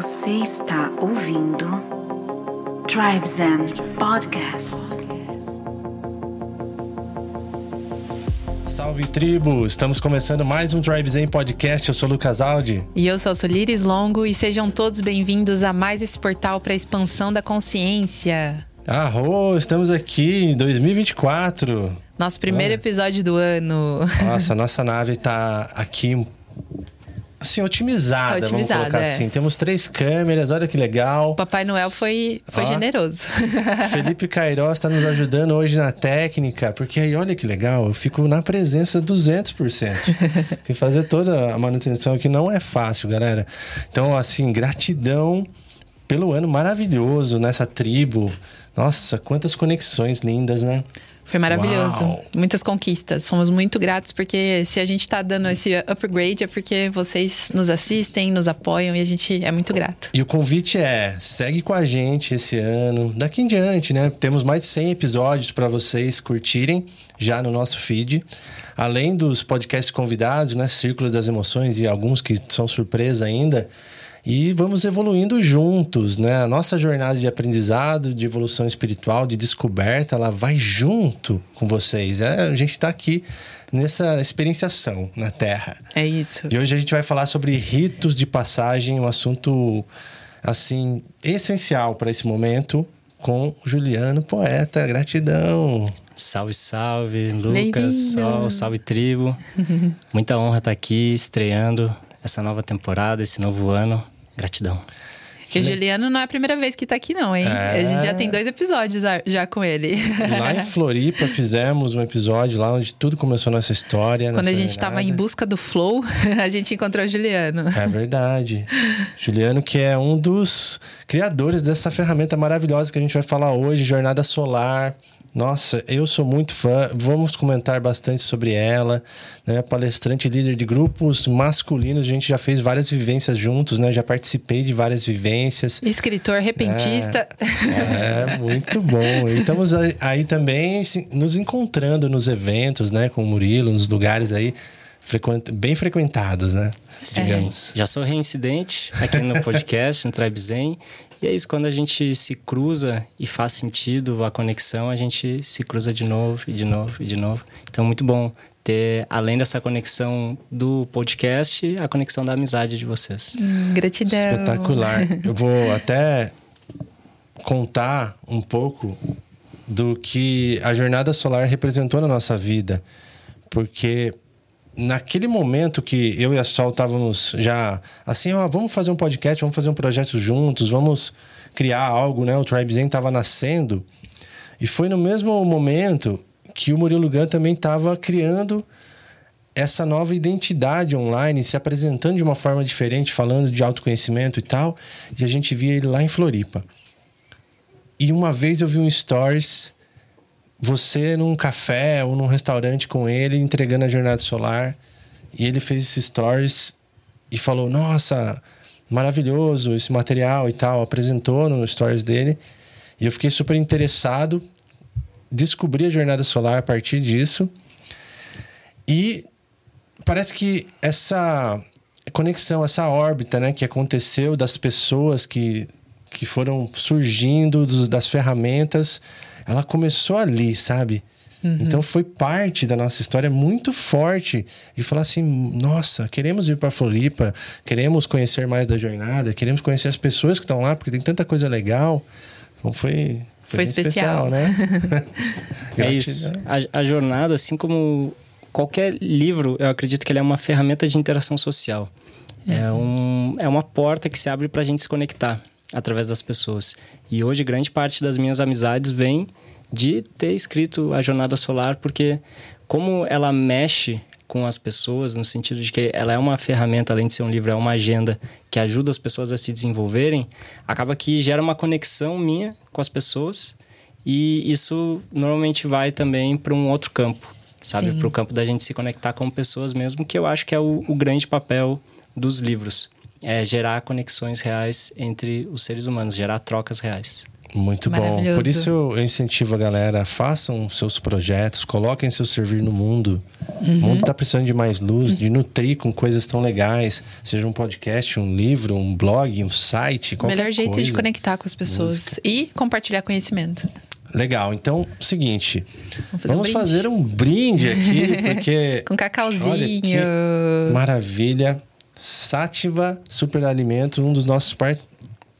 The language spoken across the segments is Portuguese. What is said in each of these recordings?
Você está ouvindo Tribes and Podcast. Salve tribo! Estamos começando mais um Tribe Zen Podcast. Eu sou o Lucas Aldi. E eu sou a Solires Longo e sejam todos bem-vindos a mais esse portal para a expansão da consciência. Arro, estamos aqui em 2024. Nosso primeiro episódio do ano. Nossa, nossa nave está aqui assim, otimizada, Tá vamos otimizada, colocar é. assim. Temos três câmeras, olha que legal. O Papai Noel foi, foi Ó. generoso. Felipe Cairós está nos ajudando hoje na técnica, porque aí olha que legal, eu fico na presença 200%. Porque fazer toda a manutenção aqui não é fácil, galera. Então, assim, gratidão pelo ano maravilhoso nessa tribo. Nossa, quantas conexões lindas, né? Foi maravilhoso. Uau. Muitas conquistas. Fomos muito gratos porque se a gente tá dando esse upgrade é porque vocês nos assistem, nos apoiam e a gente é muito grato. E o convite é: segue com a gente esse ano. Daqui em diante, né? Temos mais de 100 episódios para vocês curtirem já no nosso feed. Além dos podcasts convidados, né? Círculo das Emoções e alguns que são surpresa ainda. E vamos evoluindo juntos, né? A nossa jornada de aprendizado, de evolução espiritual, de descoberta, ela vai junto com vocês. É, a gente está aqui nessa experienciação na Terra. É isso. E hoje a gente vai falar sobre ritos de passagem, um assunto assim essencial para esse momento com o Juliano Poeta. Gratidão. Salve, salve, Lucas. Sol, salve tribo. Muita honra estar aqui estreando essa nova temporada, esse novo ano. Gratidão. E o Juliano não é a primeira vez que tá aqui, não, hein? É. A gente já tem dois episódios já- com ele. Lá em Floripa fizemos um episódio lá onde tudo começou nessa história. Quando a gente tava em busca do flow, a gente encontrou o Juliano. É verdade. Juliano, que é um dos criadores dessa ferramenta maravilhosa que a gente vai falar hoje, Jornada Solar. Nossa, eu sou muito fã. Vamos comentar bastante sobre ela. Né? Palestrante líder de grupos masculinos. A gente já fez várias vivências juntos, né? Já participei de várias vivências. Escritor repentista. É, muito bom. E estamos aí, aí também nos encontrando nos eventos, né? Com o Murilo, nos lugares aí frequent- bem frequentados, né? Digamos. Já sou reincidente aqui no podcast, no Tribe Zen. E é isso, quando a gente se cruza e faz sentido a conexão, a gente se cruza de novo, e de novo, e de novo. Então, muito bom ter, além dessa conexão do podcast, a conexão da amizade de vocês. Hum, Gratidão. Espetacular. Eu vou até contar um pouco do que a jornada solar representou na nossa vida. Porque naquele momento que eu e a Sol estávamos já assim, ó, vamos fazer um podcast, vamos fazer um projeto juntos, vamos criar algo, né? O Tribe Zen estava nascendo. E foi no mesmo momento que o Murilo Gun também estava criando essa nova identidade online, se apresentando de uma forma diferente, falando de autoconhecimento e tal. E a gente via ele lá em Floripa. E uma vez eu vi um stories, você num café ou num restaurante com ele, entregando a jornada solar. E ele fez esses stories e falou: Nossa, maravilhoso esse material e tal. Apresentou no stories dele. E eu fiquei super interessado. Descobri a jornada solar a partir disso. E parece que essa conexão, essa órbita, né, que aconteceu das pessoas que, que foram surgindo, dos- das ferramentas, ela começou ali, sabe? Então foi parte da nossa história muito forte de falar assim: nossa, queremos ir para Floripa, queremos conhecer mais da jornada, queremos conhecer as pessoas que estão lá, porque tem tanta coisa legal. Então foi, Foi bem especial. né? É isso. A, a jornada, assim como qualquer livro, eu acredito que ele é uma ferramenta de interação social. É, um, é uma porta que se abre para a gente se conectar através das pessoas. E hoje, grande parte das minhas amizades vem de ter escrito a Jornada Solar, porque como ela mexe com as pessoas, no sentido de que ela é uma ferramenta, além de ser um livro, é uma agenda que ajuda as pessoas a se desenvolverem, acaba que gera uma conexão minha com as pessoas e isso normalmente vai também para um outro campo, sabe? Para o campo da gente se conectar com pessoas mesmo, que eu acho que é o, o grande papel dos livros. É gerar conexões reais entre os seres humanos, gerar trocas reais. Muito bom. Por isso eu incentivo a galera, façam seus projetos, coloquem seu servir no mundo. Uhum. O mundo está precisando de mais luz, de nutrir com coisas tão legais, seja um podcast, um livro, um blog, um site, qualquer Melhor jeito coisa. de conectar com as pessoas Música. e compartilhar conhecimento. Legal, então, seguinte, vamos fazer, vamos um, fazer um brinde aqui, porque. com cacauzinho. maravilha. Sátiva Superalimento, um dos nossos parceiros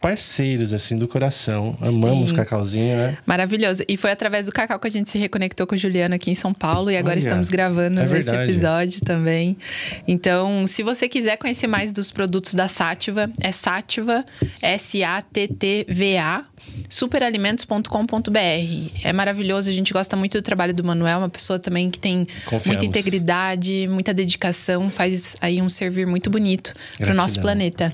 parceiros, assim, do coração. Amamos Sim. Cacauzinho, né? Maravilhoso. E foi através do Cacau que a gente se reconectou com o Juliano aqui em São Paulo e agora Olha, estamos gravando é esse episódio também. Então, se você quiser conhecer mais dos produtos da Sátiva, é Sátiva, S-A-T-T-V-A, superalimentos.com.br. É maravilhoso, a gente gosta muito do trabalho do Manuel, uma pessoa também que tem Confiamos. muita integridade, muita dedicação, faz aí um servir muito bonito para o nosso planeta.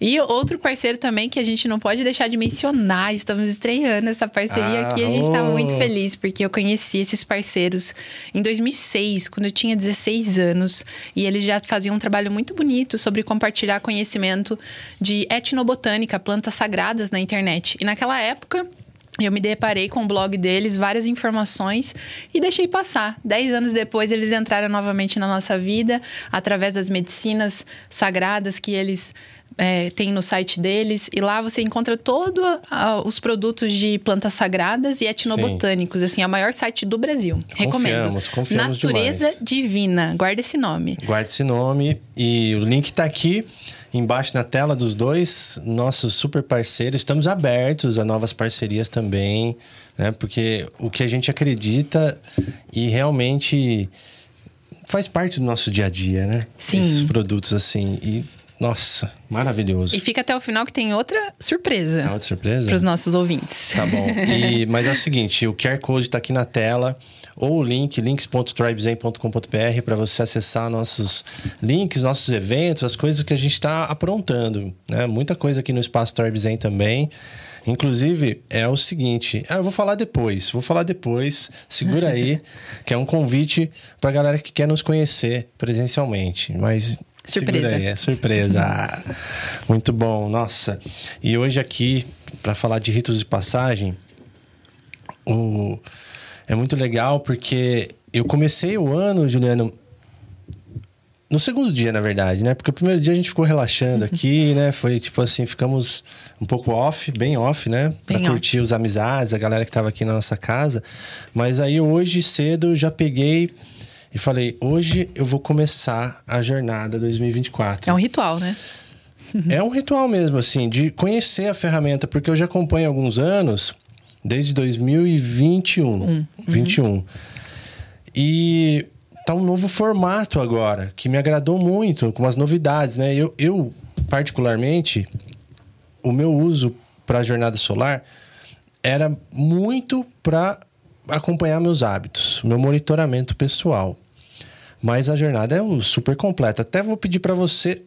E outro parceiro também que a gente não pode deixar de mencionar, estamos estreando essa parceria ah, aqui. A gente está oh. muito feliz porque eu conheci esses parceiros em 2006, quando eu tinha 16 anos, e eles já faziam um trabalho muito bonito sobre compartilhar conhecimento de etnobotânica, plantas sagradas na internet. E naquela época, eu me deparei com o blog deles, várias informações e deixei passar. Dez anos depois, eles entraram novamente na nossa vida através das medicinas sagradas que eles é, tem no site deles. E lá você encontra todos os produtos de plantas sagradas e etnobotânicos. Sim. Assim, é o maior site do Brasil. Recomendo. Confiamos, confiamos Natureza demais. Divina. Guarda esse nome. Guarda esse nome. E o link está aqui embaixo na tela dos dois nossos super parceiros. Estamos abertos a novas parcerias também, né? Porque o que a gente acredita e realmente faz parte do nosso dia a dia, né? Sim. Esses produtos assim. E nossa, maravilhoso. E fica até o final que tem outra surpresa. É outra surpresa? Para os nossos ouvintes. Tá bom. E, mas é o seguinte, o QR Code está aqui na tela ou o link links.tribezen.com.br para você acessar nossos links, nossos eventos, as coisas que a gente está aprontando. Né? Muita coisa aqui no Espaço Tribezen também. Inclusive, é o seguinte. Ah, eu vou falar depois. Vou falar depois. Segura aí, que é um convite para a galera que quer nos conhecer presencialmente. Mas Surpresa. Aí, é surpresa. Muito bom, nossa. E hoje aqui, para falar de ritos de passagem, o... é muito legal porque eu comecei o ano, Juliano, no segundo dia, na verdade, né? Porque o primeiro dia a gente ficou relaxando uhum. aqui, né? Foi tipo assim, ficamos um pouco off, bem off, né? Pra bem curtir off. os amizades, a galera que tava aqui na nossa casa. Mas aí hoje cedo já peguei e falei: hoje eu vou começar a jornada 2024. É um ritual, né? é um ritual mesmo, assim, de conhecer a ferramenta, porque eu já acompanho há alguns anos, desde 2021. Uhum. 21. E tá um novo formato agora, que me agradou muito, com as novidades, né? Eu, eu particularmente, o meu uso para a jornada solar era muito para acompanhar meus hábitos, meu monitoramento pessoal. Mas a jornada é um super completa. Até vou pedir para você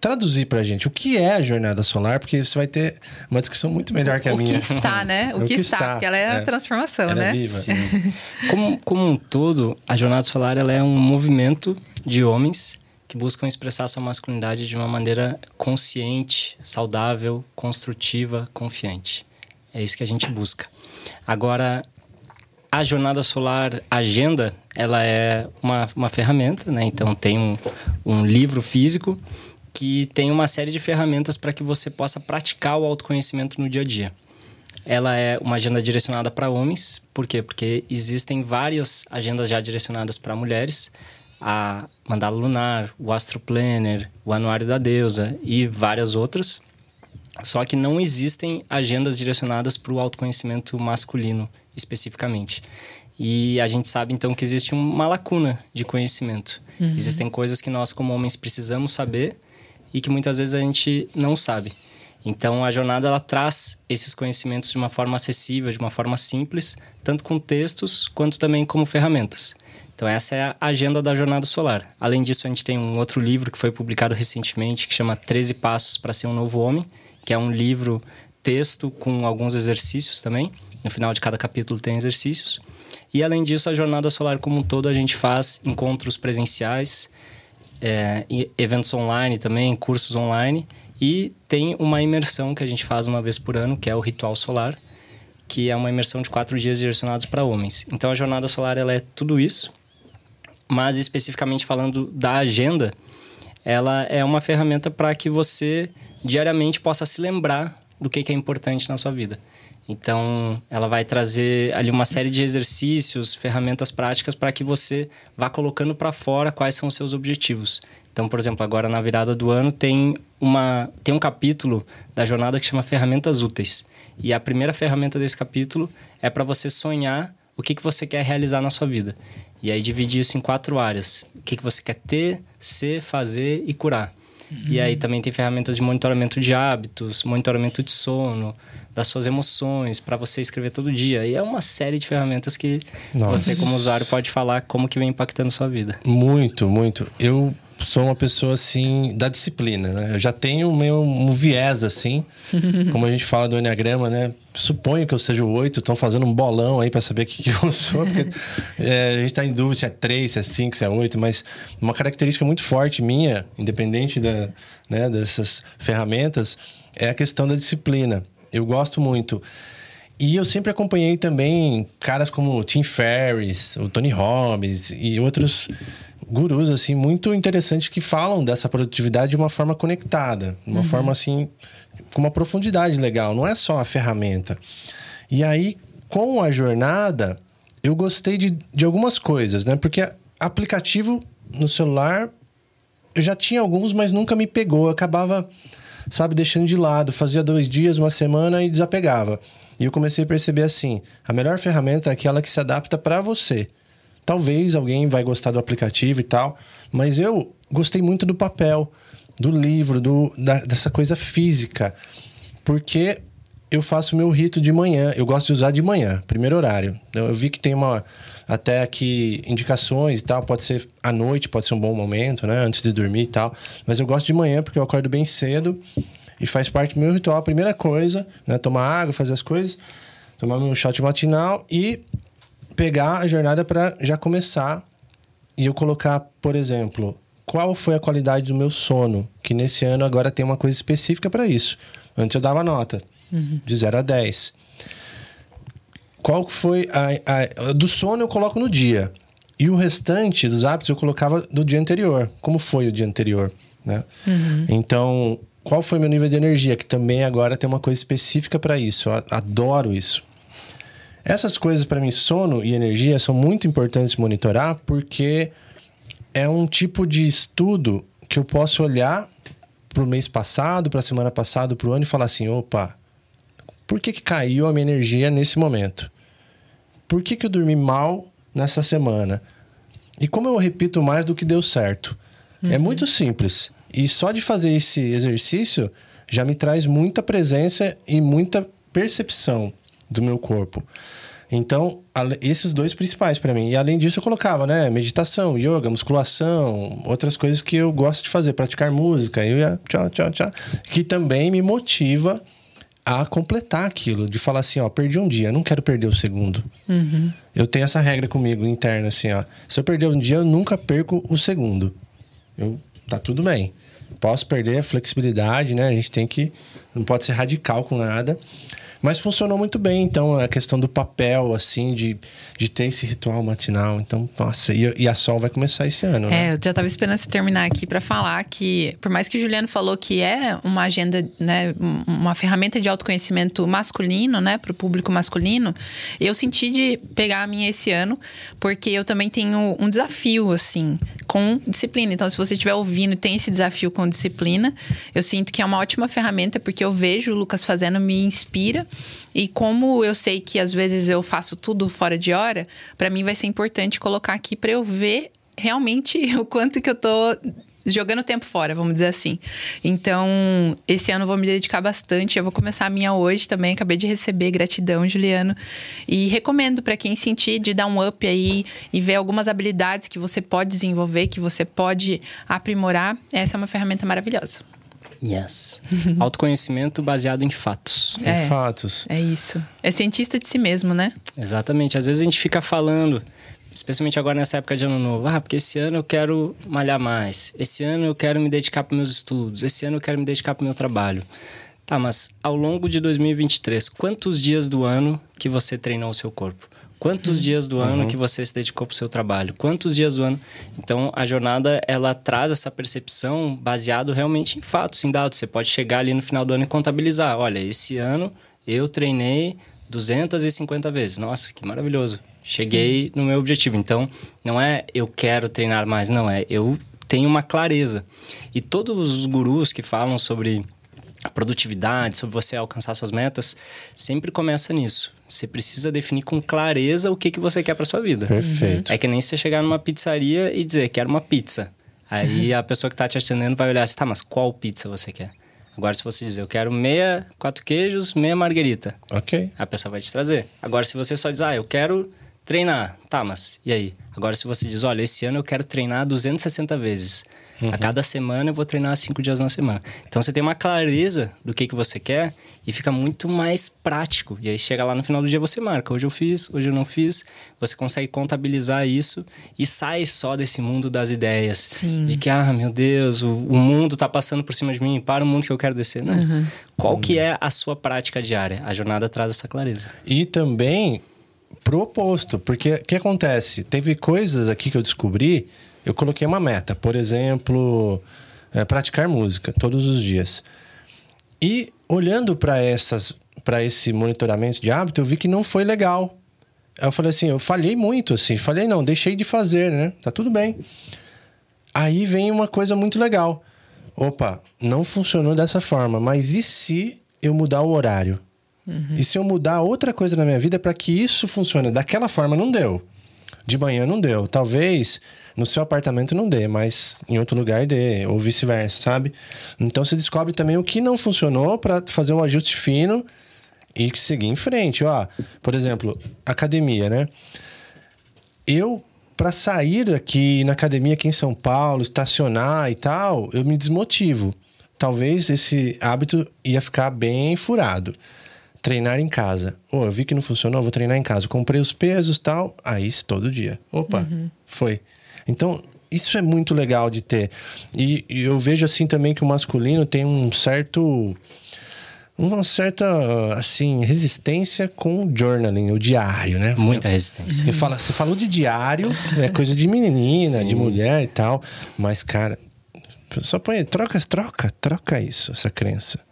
traduzir pra gente o que é a jornada solar, porque você vai ter uma descrição muito melhor que a o minha. O que está, né? O, o que, que, está, porque ela é, é a transformação, ela né? É viva. como, como um todo, a jornada solar ela é um movimento de homens que buscam expressar sua masculinidade de uma maneira consciente, saudável, construtiva, confiante. É isso que a gente busca. Agora, a jornada solar agenda, ela é uma, uma ferramenta, né? Então tem um, um livro físico que tem uma série de ferramentas para que você possa praticar o autoconhecimento no dia a dia. Ela é uma agenda direcionada para homens, por quê? Porque existem várias agendas já direcionadas para mulheres, a Mandala Lunar, o Astro Planner, o Anuário da Deusa e várias outras. Só que não existem agendas direcionadas para o autoconhecimento masculino especificamente. E a gente sabe então que existe uma lacuna de conhecimento. Uhum. Existem coisas que nós, como homens, precisamos saber e que muitas vezes a gente não sabe. Então a jornada ela traz esses conhecimentos de uma forma acessível, de uma forma simples, tanto com textos quanto também como ferramentas. Então essa é a agenda da jornada solar. Além disso, a gente tem um outro livro que foi publicado recentemente que chama 13 passos para ser um novo homem, que é um livro texto com alguns exercícios também. No final de cada capítulo tem exercícios. E além disso, a jornada solar como um todo a gente faz encontros presenciais, é, eventos online também, cursos online e tem uma imersão que a gente faz uma vez por ano, que é o ritual solar, que é uma imersão de quatro dias direcionados para homens. Então a jornada solar ela é tudo isso, mas especificamente falando da agenda, ela é uma ferramenta para que você diariamente possa se lembrar do que, que é importante na sua vida. Então, ela vai trazer ali uma série de exercícios, ferramentas práticas para que você vá colocando para fora quais são os seus objetivos. Então, por exemplo, agora na virada do ano tem uma tem um capítulo da jornada que chama ferramentas úteis. E a primeira ferramenta desse capítulo é para você sonhar o que, que você quer realizar na sua vida. E aí dividir isso em quatro áreas. O que, que você quer ter, ser, fazer e curar. Uhum. E aí também tem ferramentas de monitoramento de hábitos, monitoramento de sono, das suas emoções, para você escrever todo dia. E é uma série de ferramentas que Nossa. você, como usuário, pode falar como que vem impactando sua vida. Muito, muito. Eu sou uma pessoa assim da disciplina, né? Eu já tenho meu um viés assim, como a gente fala do enneagrama, né? Suponho que eu seja o oito, estão fazendo um bolão aí para saber o que, que eu sou, porque é, a gente está em dúvida se é três, se é cinco, se é oito, mas uma característica muito forte minha, independente da, né, dessas ferramentas, é a questão da disciplina. Eu gosto muito. E eu sempre acompanhei também caras como Tim Ferriss, o Tony Robbins e outros gurus assim muito interessantes que falam dessa produtividade de uma forma conectada, de uma uhum. forma assim com uma profundidade legal, não é só a ferramenta. E aí com a jornada eu gostei de, de algumas coisas, né? Porque aplicativo no celular eu já tinha alguns, mas nunca me pegou. Eu acabava, sabe, deixando de lado. Fazia dois dias, uma semana e desapegava. E eu comecei a perceber assim: a melhor ferramenta é aquela que se adapta para você. Talvez alguém vai gostar do aplicativo e tal, mas eu gostei muito do papel, do livro, do, da, dessa coisa física, porque eu faço meu rito de manhã. Eu gosto de usar de manhã, primeiro horário. Eu vi que tem uma até aqui indicações e tal. Pode ser à noite, pode ser um bom momento, né? Antes de dormir e tal. Mas eu gosto de manhã porque eu acordo bem cedo e faz parte do meu ritual. A primeira coisa, né? Tomar água, fazer as coisas, tomar meu shot matinal e pegar a jornada para já começar e eu colocar, por exemplo, qual foi a qualidade do meu sono, que nesse ano agora tem uma coisa específica para isso. Antes eu dava nota uhum. de 0 a 10. Qual foi a, a, do sono eu coloco no dia. E o restante dos hábitos eu colocava do dia anterior. Como foi o dia anterior, né? Uhum. Então, qual foi meu nível de energia, que também agora tem uma coisa específica para isso. Eu adoro isso. Essas coisas para mim, sono e energia, são muito importantes monitorar porque é um tipo de estudo que eu posso olhar para o mês passado, para a semana passada, para o ano e falar assim: opa, por que, que caiu a minha energia nesse momento? Por que, que eu dormi mal nessa semana? E como eu repito mais do que deu certo? É uhum. É muito simples. E só de fazer esse exercício já me traz muita presença e muita percepção do meu corpo. Então, esses dois principais para mim. E além disso, eu colocava, né? Meditação, yoga, musculação, outras coisas que eu gosto de fazer, praticar música, eu ia tchau, tchau, tchau, que também me motiva a completar aquilo, de falar assim, ó, perdi um dia, não quero perder o segundo. Uhum. Eu tenho essa regra comigo interna, assim, ó. Se eu perder um dia, eu nunca perco o segundo. Eu, tá tudo bem. Posso perder a flexibilidade, né? A gente tem que. Não pode ser radical com nada. Mas funcionou muito bem, então, a questão do papel, assim, de, de ter esse ritual matinal. Então, nossa, e, e a Sol vai começar esse ano, né? É, eu já estava esperando você terminar aqui para falar que, por mais que o Juliano falou que é uma agenda, né, uma ferramenta de autoconhecimento masculino, né, para o público masculino, eu senti de pegar a minha esse ano, porque eu também tenho um desafio, assim, com disciplina. Então, se você estiver ouvindo e tem esse desafio com disciplina, eu sinto que é uma ótima ferramenta, porque eu vejo o Lucas fazendo, me inspira. E como eu sei que às vezes eu faço tudo fora de hora, para mim vai ser importante colocar aqui para eu ver realmente o quanto que eu tô jogando tempo fora, vamos dizer assim. Então, esse ano eu vou me dedicar bastante. Eu vou começar a minha hoje também. Acabei de receber, gratidão, Juliano. E recomendo para quem sentir de dar um up aí e ver algumas habilidades que você pode desenvolver, que você pode aprimorar. Essa é uma ferramenta maravilhosa. Yes. Autoconhecimento baseado em fatos. É, em fatos. É isso. É cientista de si mesmo, né? Exatamente. Às vezes a gente fica falando, especialmente agora nessa época de ano novo, ah, porque esse ano eu quero malhar mais, esse ano eu quero me dedicar para meus estudos, esse ano eu quero me dedicar para o meu trabalho. Tá, mas ao longo de 2023, quantos dias do ano que você treinou o seu corpo? Quantos dias do ano uhum. que você se dedicou para o seu trabalho? Quantos dias do ano? Então, a jornada, ela traz essa percepção baseado realmente em fatos, em dados. Você pode chegar ali no final do ano e contabilizar. Olha, esse ano eu treinei 250 vezes. Nossa, que maravilhoso. Cheguei Sim. no meu objetivo. Então, não é eu quero treinar mais, não. É eu tenho uma clareza. E todos os gurus que falam sobre produtividade, sobre você alcançar suas metas, sempre começa nisso. Você precisa definir com clareza o que, que você quer para sua vida. Perfeito. É que nem você chegar numa pizzaria e dizer, quero uma pizza. Aí a pessoa que está te atendendo vai olhar assim, tá, mas qual pizza você quer? Agora, se você dizer, eu quero meia, quatro queijos, meia marguerita. Ok. A pessoa vai te trazer. Agora, se você só diz, ah, eu quero treinar. Tá, mas e aí? Agora, se você diz, olha, esse ano eu quero treinar 260 vezes. Uhum. A cada semana eu vou treinar cinco dias na semana. Então você tem uma clareza do que, que você quer e fica muito mais prático. E aí chega lá no final do dia você marca. Hoje eu fiz, hoje eu não fiz. Você consegue contabilizar isso e sai só desse mundo das ideias. Sim. De que, ah, meu Deus, o, o mundo tá passando por cima de mim, para o mundo que eu quero descer. Não. Uhum. Qual que é a sua prática diária? A jornada traz essa clareza. E também proposto, porque o que acontece? Teve coisas aqui que eu descobri eu coloquei uma meta, por exemplo, é, praticar música todos os dias. E olhando para essas para esse monitoramento de hábito, eu vi que não foi legal. Eu falei assim, eu falhei muito assim, falei não, deixei de fazer, né? Tá tudo bem. Aí vem uma coisa muito legal. Opa, não funcionou dessa forma, mas e se eu mudar o horário? Uhum. E se eu mudar outra coisa na minha vida para que isso funcione daquela forma? Não deu. De manhã não deu. Talvez no seu apartamento não dê, mas em outro lugar dê, ou vice-versa, sabe? Então você descobre também o que não funcionou para fazer um ajuste fino e seguir em frente. Ó, por exemplo, academia, né? Eu, para sair aqui na academia aqui em São Paulo, estacionar e tal, eu me desmotivo. Talvez esse hábito ia ficar bem furado treinar em casa. Oh, eu vi que não funcionou, vou treinar em casa. Comprei os pesos tal. Aí, todo dia. Opa, uhum. foi. Então, isso é muito legal de ter. E, e, eu vejo assim também que o masculino tem um certo. Uma certa, assim, resistência com o journaling, o diário, né? Muita resistência. Você, fala, você falou de diário, é coisa de menina, Sim. de mulher e tal. Mas, cara, só põe. Troca, troca, troca isso, essa crença.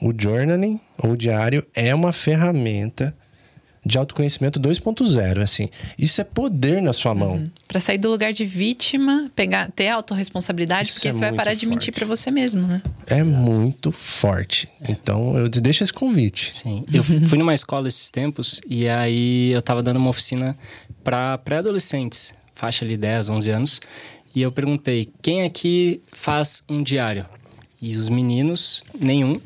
O journaling, ou o diário, é uma ferramenta de autoconhecimento 2.0, assim. Isso é poder na sua mão. Uhum. Para sair do lugar de vítima, pegar, ter autorresponsabilidade, porque é você vai parar de mentir para você mesmo, né? É Exato. muito forte. Então, eu te deixo esse convite. Sim. Eu fui numa escola esses tempos e aí eu tava dando uma oficina para pré-adolescentes, faixa ali 10, 11 anos, e eu perguntei: "Quem aqui faz um diário?" E os meninos, nenhum,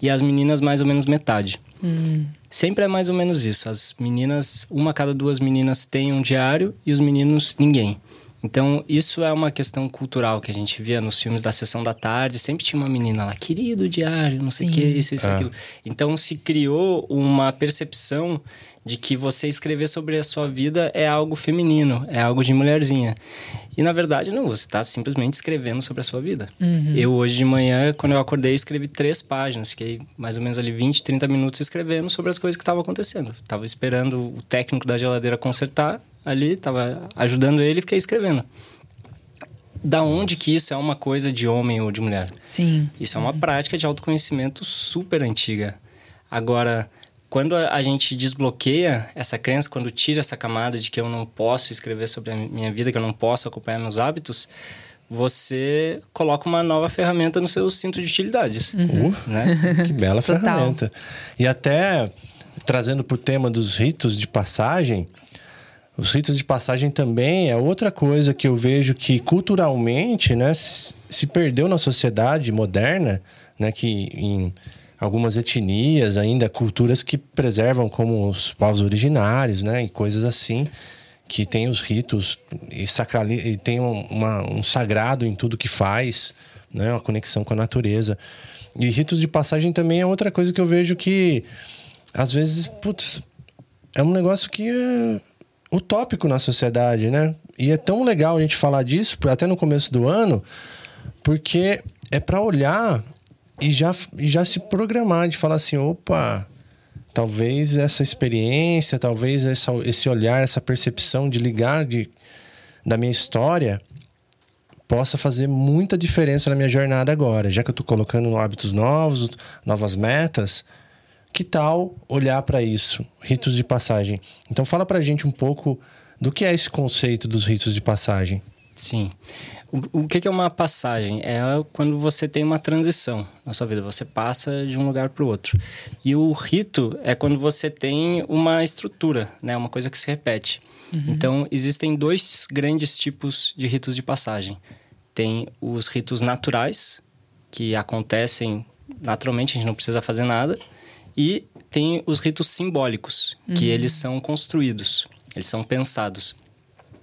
e as meninas mais ou menos metade. Hum. Sempre é mais ou menos isso. As meninas, uma cada duas meninas tem um diário e os meninos, ninguém. Então, isso é uma questão cultural que a gente via nos filmes da sessão da tarde. Sempre tinha uma menina lá, querido diário, não sei o que, isso, isso, é. aquilo. Então, se criou uma percepção de que você escrever sobre a sua vida é algo feminino, é algo de mulherzinha. E na verdade, não, você está simplesmente escrevendo sobre a sua vida. Uhum. Eu, hoje de manhã, quando eu acordei, escrevi três páginas. Fiquei mais ou menos ali 20, 30 minutos escrevendo sobre as coisas que estavam acontecendo. Estava esperando o técnico da geladeira consertar ali, estava ajudando ele e fiquei escrevendo. Da onde que isso é uma coisa de homem ou de mulher? Sim. Isso é uma prática de autoconhecimento super antiga. Agora, quando a gente desbloqueia essa crença, quando tira essa camada de que eu não posso escrever sobre a minha vida, que eu não posso acompanhar meus hábitos, você coloca uma nova ferramenta no seu cinto de utilidades. Uhum. Né? que bela ferramenta. E até trazendo para o tema dos ritos de passagem, os ritos de passagem também é outra coisa que eu vejo que culturalmente né, se perdeu na sociedade moderna, né, que em algumas etnias, ainda culturas que preservam como os povos originários, né? E coisas assim, que tem os ritos e, sacrali e tem uma, um sagrado em tudo que faz, né? Uma conexão com a natureza. E ritos de passagem também é outra coisa que eu vejo que, às vezes, putz, é um negócio que é utópico na sociedade, né? E é tão legal a gente falar disso, até no começo do ano, porque é para olhar e já, e já se programar de falar assim: opa, talvez essa experiência, talvez essa, esse olhar, essa percepção de ligar de, da minha história possa fazer muita diferença na minha jornada agora. Já que eu estou colocando hábitos novos, novas metas, que tal olhar para isso? Ritos de passagem. Então fala para a gente um pouco do que é esse conceito dos ritos de passagem. Sim. O, o que é uma passagem? É quando você tem uma transição na sua vida, você passa de um lugar para o outro. E o rito é quando você tem uma estrutura, né? uma coisa que se repete. Uhum. Então, existem dois grandes tipos de ritos de passagem. Tem os ritos naturais, que acontecem naturalmente, a gente não precisa fazer nada. E tem os ritos simbólicos, uhum. que eles são construídos, eles são pensados.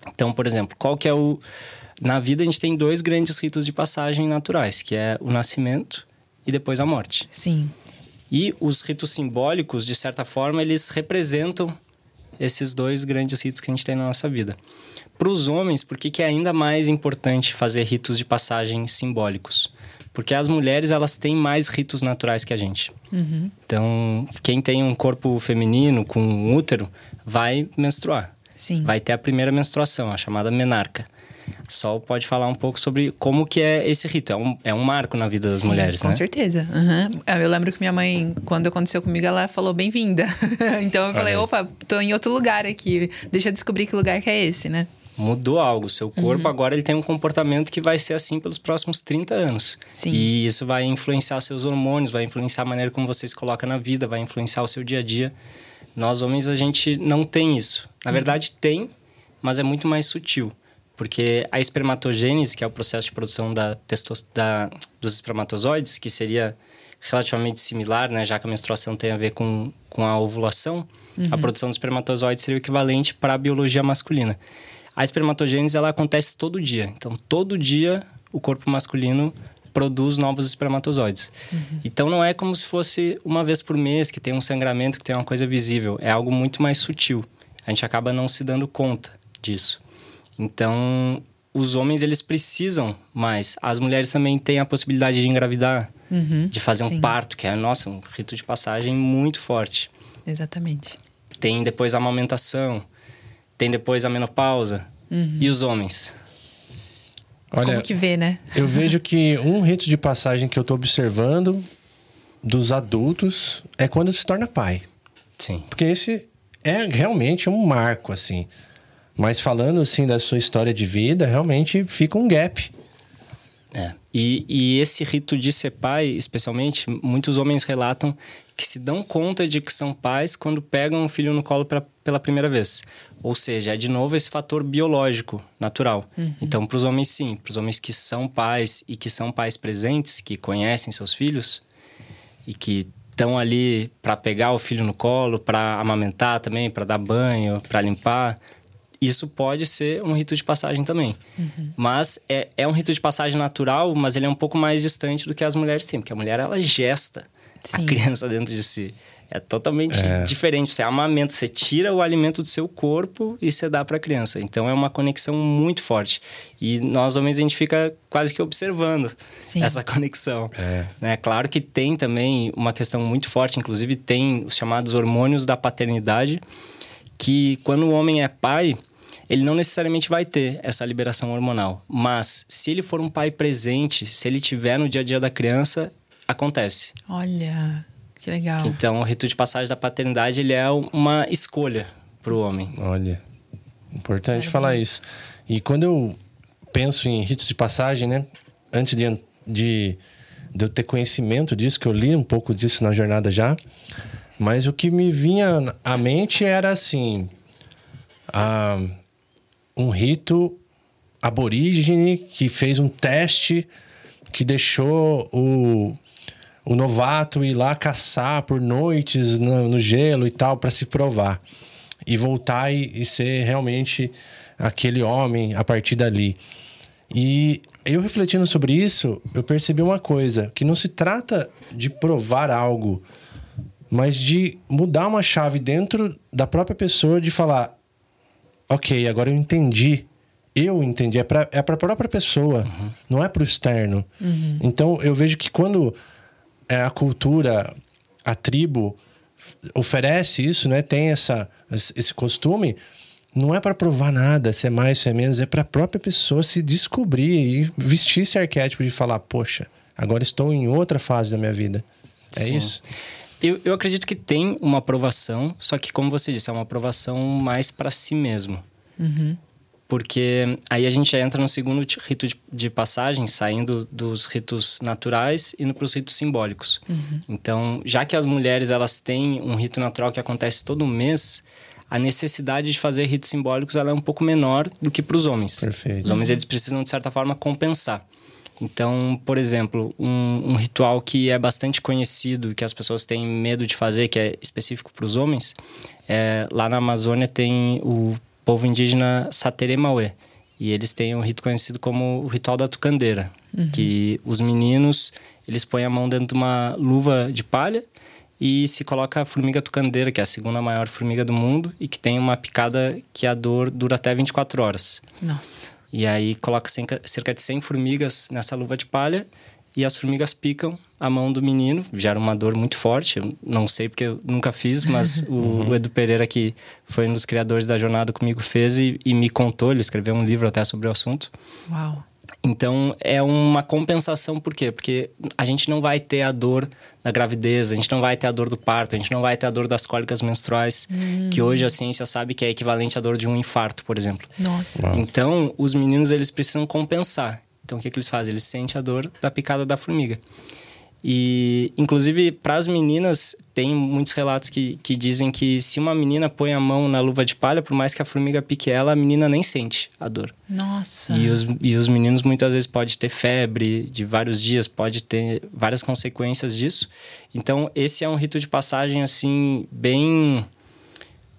Então, por exemplo, qual que é o na vida a gente tem dois grandes ritos de passagem naturais, que é o nascimento e depois a morte. Sim. E os ritos simbólicos, de certa forma, eles representam esses dois grandes ritos que a gente tem na nossa vida. Para os homens, por que, que é ainda mais importante fazer ritos de passagem simbólicos? Porque as mulheres, elas têm mais ritos naturais que a gente. Uhum. Então, quem tem um corpo feminino com um útero vai menstruar. Sim. Vai ter a primeira menstruação, a chamada menarca. Sol pode falar um pouco sobre como que é esse rito. É um, é um marco na vida das Sim, mulheres, com né? Com certeza. Uhum. Eu lembro que minha mãe, quando aconteceu comigo, ela falou bem-vinda. então eu falei, opa, tô em outro lugar aqui. Deixa eu descobrir que lugar que é esse, né? Mudou algo. Seu corpo uhum. agora ele tem um comportamento que vai ser assim pelos próximos 30 anos. Sim. E isso vai influenciar seus hormônios, vai influenciar a maneira como você se coloca na vida, vai influenciar o seu dia a dia. Nós homens, a gente não tem isso. Na uhum. verdade, tem, mas é muito mais sutil. Porque a espermatogênese, que é o processo de produção da testos, da, dos espermatozoides, que seria relativamente similar, né, já que a menstruação tem a ver com, com a ovulação, uhum. a produção dos espermatozoides seria o equivalente para a biologia masculina. A espermatogênese ela acontece todo dia. Então, todo dia o corpo masculino produz novos espermatozoides. Uhum. Então, não é como se fosse uma vez por mês que tem um sangramento, que tem uma coisa visível. É algo muito mais sutil. A gente acaba não se dando conta disso. Então, os homens eles precisam mais. As mulheres também têm a possibilidade de engravidar, uhum, de fazer um sim. parto, que é, nossa, um rito de passagem muito forte. Exatamente. Tem depois a amamentação, tem depois a menopausa. Uhum. E os homens? Olha, Como que vê, né? eu vejo que um rito de passagem que eu estou observando dos adultos é quando se torna pai. Sim. Porque esse é realmente um marco, assim. Mas falando assim da sua história de vida, realmente fica um gap. É. E, e esse rito de ser pai, especialmente, muitos homens relatam que se dão conta de que são pais quando pegam um filho no colo pra, pela primeira vez. Ou seja, é de novo esse fator biológico, natural. Uhum. Então, para os homens, sim. Para os homens que são pais e que são pais presentes, que conhecem seus filhos e que estão ali para pegar o filho no colo, para amamentar também, para dar banho, para limpar, isso pode ser um rito de passagem também. Uhum. Mas é, é um rito de passagem natural, mas ele é um pouco mais distante do que as mulheres têm, porque a mulher ela gesta Sim. a criança dentro de si. É totalmente é. diferente. Você amamenta, você tira o alimento do seu corpo e você dá para a criança. Então é uma conexão muito forte. E nós homens a gente fica quase que observando Sim. essa conexão. É. Né? Claro que tem também uma questão muito forte, inclusive tem os chamados hormônios da paternidade, que quando o homem é pai, ele não necessariamente vai ter essa liberação hormonal. Mas se ele for um pai presente, se ele tiver no dia a dia da criança, acontece. Olha, que legal. Então, o rito de passagem da paternidade, ele é uma escolha para o homem. Olha, importante falar isso. E quando eu penso em ritos de passagem, né? Antes de, de, de eu ter conhecimento disso, que eu li um pouco disso na jornada já, mas o que me vinha à mente era assim: um rito aborígene que fez um teste que deixou o, o novato ir lá caçar por noites no, no gelo e tal para se provar e voltar e, e ser realmente aquele homem a partir dali. E eu refletindo sobre isso, eu percebi uma coisa: que não se trata de provar algo, mas de mudar uma chave dentro da própria pessoa de falar: ok, agora eu entendi. Eu entendi. É para é a própria pessoa, uhum. não é para o externo. Uhum. Então eu vejo que quando é, a cultura, a tribo oferece isso, né? Tem essa, esse costume. Não é para provar nada, se é mais, se é menos, é para a própria pessoa se descobrir e vestir esse arquétipo de falar, poxa, agora estou em outra fase da minha vida. É Sim. isso? Eu, eu acredito que tem uma aprovação, só que, como você disse, é uma aprovação mais para si mesmo. Uhum. Porque aí a gente entra no segundo rito de, de passagem, saindo dos ritos naturais e indo para os ritos simbólicos. Uhum. Então, já que as mulheres elas têm um rito natural que acontece todo mês, a necessidade de fazer ritos simbólicos ela é um pouco menor do que para os homens. Perfeito. Os homens eles precisam de certa forma compensar. Então, por exemplo, um, um, ritual que é bastante conhecido, que as pessoas têm medo de fazer, que é específico para os homens, é, lá na Amazônia tem o povo indígena Sateremauê. E eles têm um rito conhecido como o ritual da tucandeira, uhum. que os meninos eles põem a mão dentro de uma luva de palha e se coloca a formiga tucandeira, que é a segunda maior formiga do mundo e que tem uma picada que a dor dura até 24 horas. Nossa. E aí coloca cerca de 100 formigas nessa luva de palha e as formigas picam a mão do menino, gera uma dor muito forte. Eu não sei porque eu nunca fiz, mas o, uhum. o, Edu Pereira, que foi um dos criadores da jornada comigo, fez e, e, me contou. Ele escreveu um livro até sobre o assunto. Uau! Então é uma compensação, por quê? Porque a gente não vai ter a dor da gravidez, a gente não vai ter a dor do parto, a gente não vai ter a dor das cólicas menstruais, hum. que hoje a ciência sabe que é equivalente à dor de um infarto, por exemplo. Nossa. Então os meninos eles precisam compensar. Então o que, que eles fazem? Eles sentem a dor da picada da formiga. E, inclusive, para as meninas, tem muitos relatos que, que dizem que se uma menina põe a mão na luva de palha, por mais que a formiga pique ela, a menina nem sente a dor. Nossa! E os, e os meninos muitas vezes pode ter febre de vários dias, pode ter várias consequências disso. Então, esse é um rito de passagem, assim, bem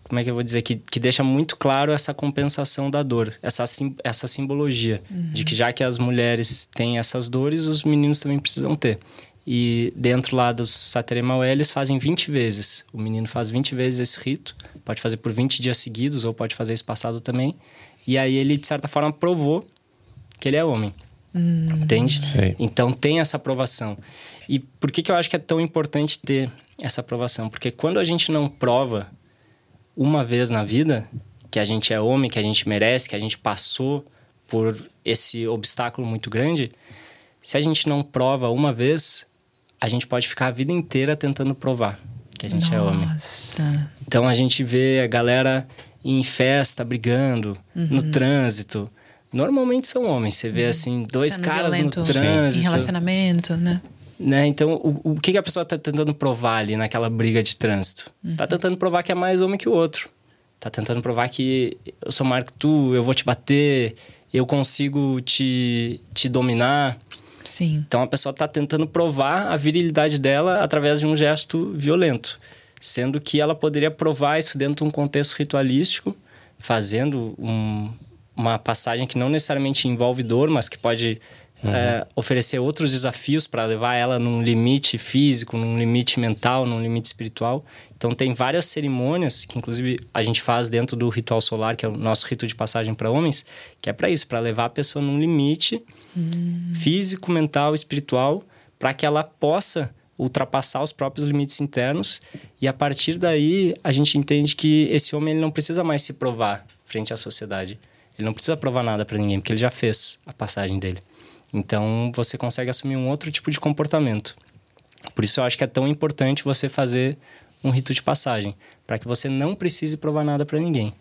como é que eu vou dizer, que, que deixa muito claro essa compensação da dor, essa, sim, essa simbologia uhum. de que já que as mulheres têm essas dores, os meninos também precisam ter. E dentro lá dos Sateremaué, eles fazem 20 vezes. O menino faz 20 vezes esse rito, pode fazer por 20 dias seguidos ou pode fazer espaçado também. E aí ele, de certa forma, provou que ele é homem. Hum. Entende? Sei. Então tem essa aprovação. E por que, que eu acho que é tão importante ter essa aprovação? Porque quando a gente não prova uma vez na vida que a gente é homem, que a gente merece, que a gente passou por esse obstáculo muito grande, se a gente não prova uma vez, a gente pode ficar a vida inteira tentando provar que a gente Nossa. é homem. Então a gente vê a galera em festa brigando, uhum. no trânsito. Normalmente são homens. Você vê uhum. assim, dois Sendo caras violento. no trânsito. Em relacionamento, né? Né? Então, o, o que, que a pessoa está tentando provar ali naquela briga de trânsito? Uhum. Tá tentando provar que é mais homem que o outro. Tá tentando provar que eu sou maior que tu, eu vou te bater, eu consigo te, te dominar. Sim. Então, a pessoa está tentando provar a virilidade dela através de um gesto violento. Sendo que ela poderia provar isso dentro de um contexto ritualístico, fazendo um, uma passagem que não necessariamente envolve dor, mas que pode Uhum. É, oferecer outros desafios para levar ela num limite físico, num limite mental, num limite espiritual. Então, tem várias cerimônias que, inclusive, a gente faz dentro do ritual solar, que é o nosso rito de passagem para homens, que é para isso para levar a pessoa num limite físico, mental, espiritual, para que ela possa ultrapassar os próprios limites internos. E a partir daí, a gente entende que esse homem ele não precisa mais se provar frente à sociedade. Ele não precisa provar nada para ninguém, porque ele já fez a passagem dele. Então você consegue assumir um outro tipo de comportamento. Por isso eu acho que é tão importante você fazer um rito de passagem, para que você não precise provar nada para ninguém.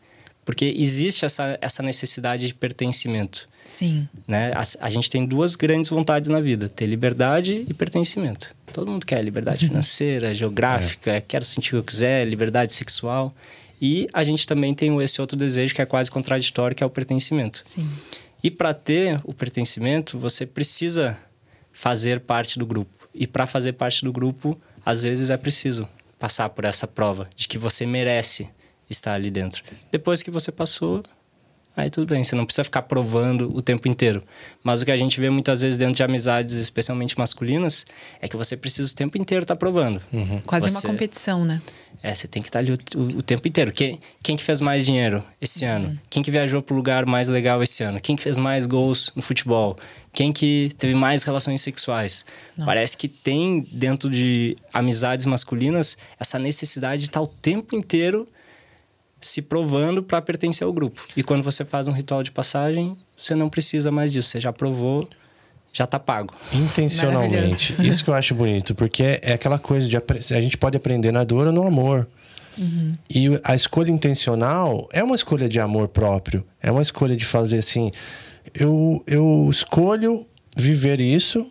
Porque existe essa, essa necessidade de pertencimento. Sim. Né? A, a, gente tem duas grandes vontades na vida: ter liberdade e pertencimento. Todo mundo quer liberdade financeira, geográfica, é. quero sentir o que eu quiser, liberdade sexual. E a gente também tem esse outro desejo que é quase contraditório, que é o pertencimento. Sim. E para ter o pertencimento, você precisa fazer parte do grupo. E para fazer parte do grupo, às vezes é preciso passar por essa prova de que você merece estar ali dentro. Depois que você passou, aí tudo bem, você não precisa ficar provando o tempo inteiro. Mas o que a gente vê muitas vezes dentro de amizades, especialmente masculinas, é que você precisa o tempo inteiro estar tá provando. Uhum. Quase você... uma competição, né? É, você tem que estar ali o, o, o tempo inteiro. Quem, quem que fez mais dinheiro esse uhum. ano? Quem que viajou para o lugar mais legal esse ano? Quem que fez mais gols no futebol? Quem que teve mais relações sexuais? Nossa. Parece que tem dentro de amizades masculinas essa necessidade de estar o tempo inteiro se provando para pertencer ao grupo. E quando você faz um ritual de passagem, você não precisa mais disso. Você já provou, já tá pago. Intencionalmente. Isso que eu acho bonito, porque é aquela coisa de a gente pode aprender na dor ou no amor. Uhum. E a escolha intencional é uma escolha de amor próprio. É uma escolha de fazer assim. Eu, eu escolho viver isso,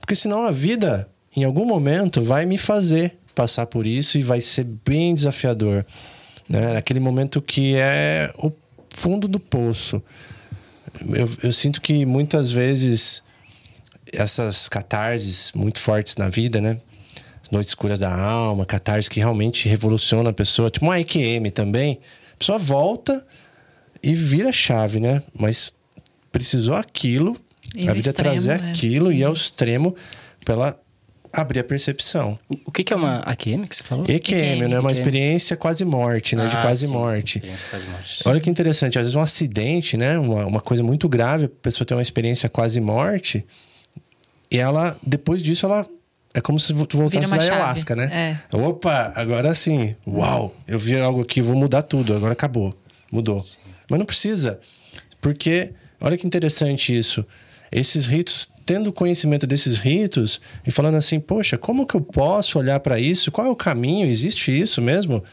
porque senão a vida, em algum momento, vai me fazer passar por isso e vai ser bem desafiador. Né? Aquele momento que é o fundo do poço. Eu, eu sinto que muitas vezes essas catarses muito fortes na vida, né? As noites escuras da alma, catarse que realmente revoluciona a pessoa, tipo uma EQM também. A pessoa volta e vira chave, né? Mas precisou aquilo, e a vida extremo, trazer né? aquilo e ao uhum. extremo para ela abrir a percepção. O que, que é uma AQM que você falou? EQM, EQM né? Uma experiência quase morte, né? Ah, de quase sim. morte. Experiência quase morte. Olha que interessante, às vezes um acidente, né? Uma, uma coisa muito grave, a pessoa tem uma experiência quase morte e ela, depois disso, ela é como se tu voltasse da ayahuasca, né? É. Opa, agora sim. Uau, eu vi algo aqui, vou mudar tudo. Agora acabou. Mudou. Sim. Mas não precisa. Porque, olha que interessante isso. Esses ritos, tendo conhecimento desses ritos e falando assim, poxa, como que eu posso olhar para isso? Qual é o caminho? Existe isso mesmo?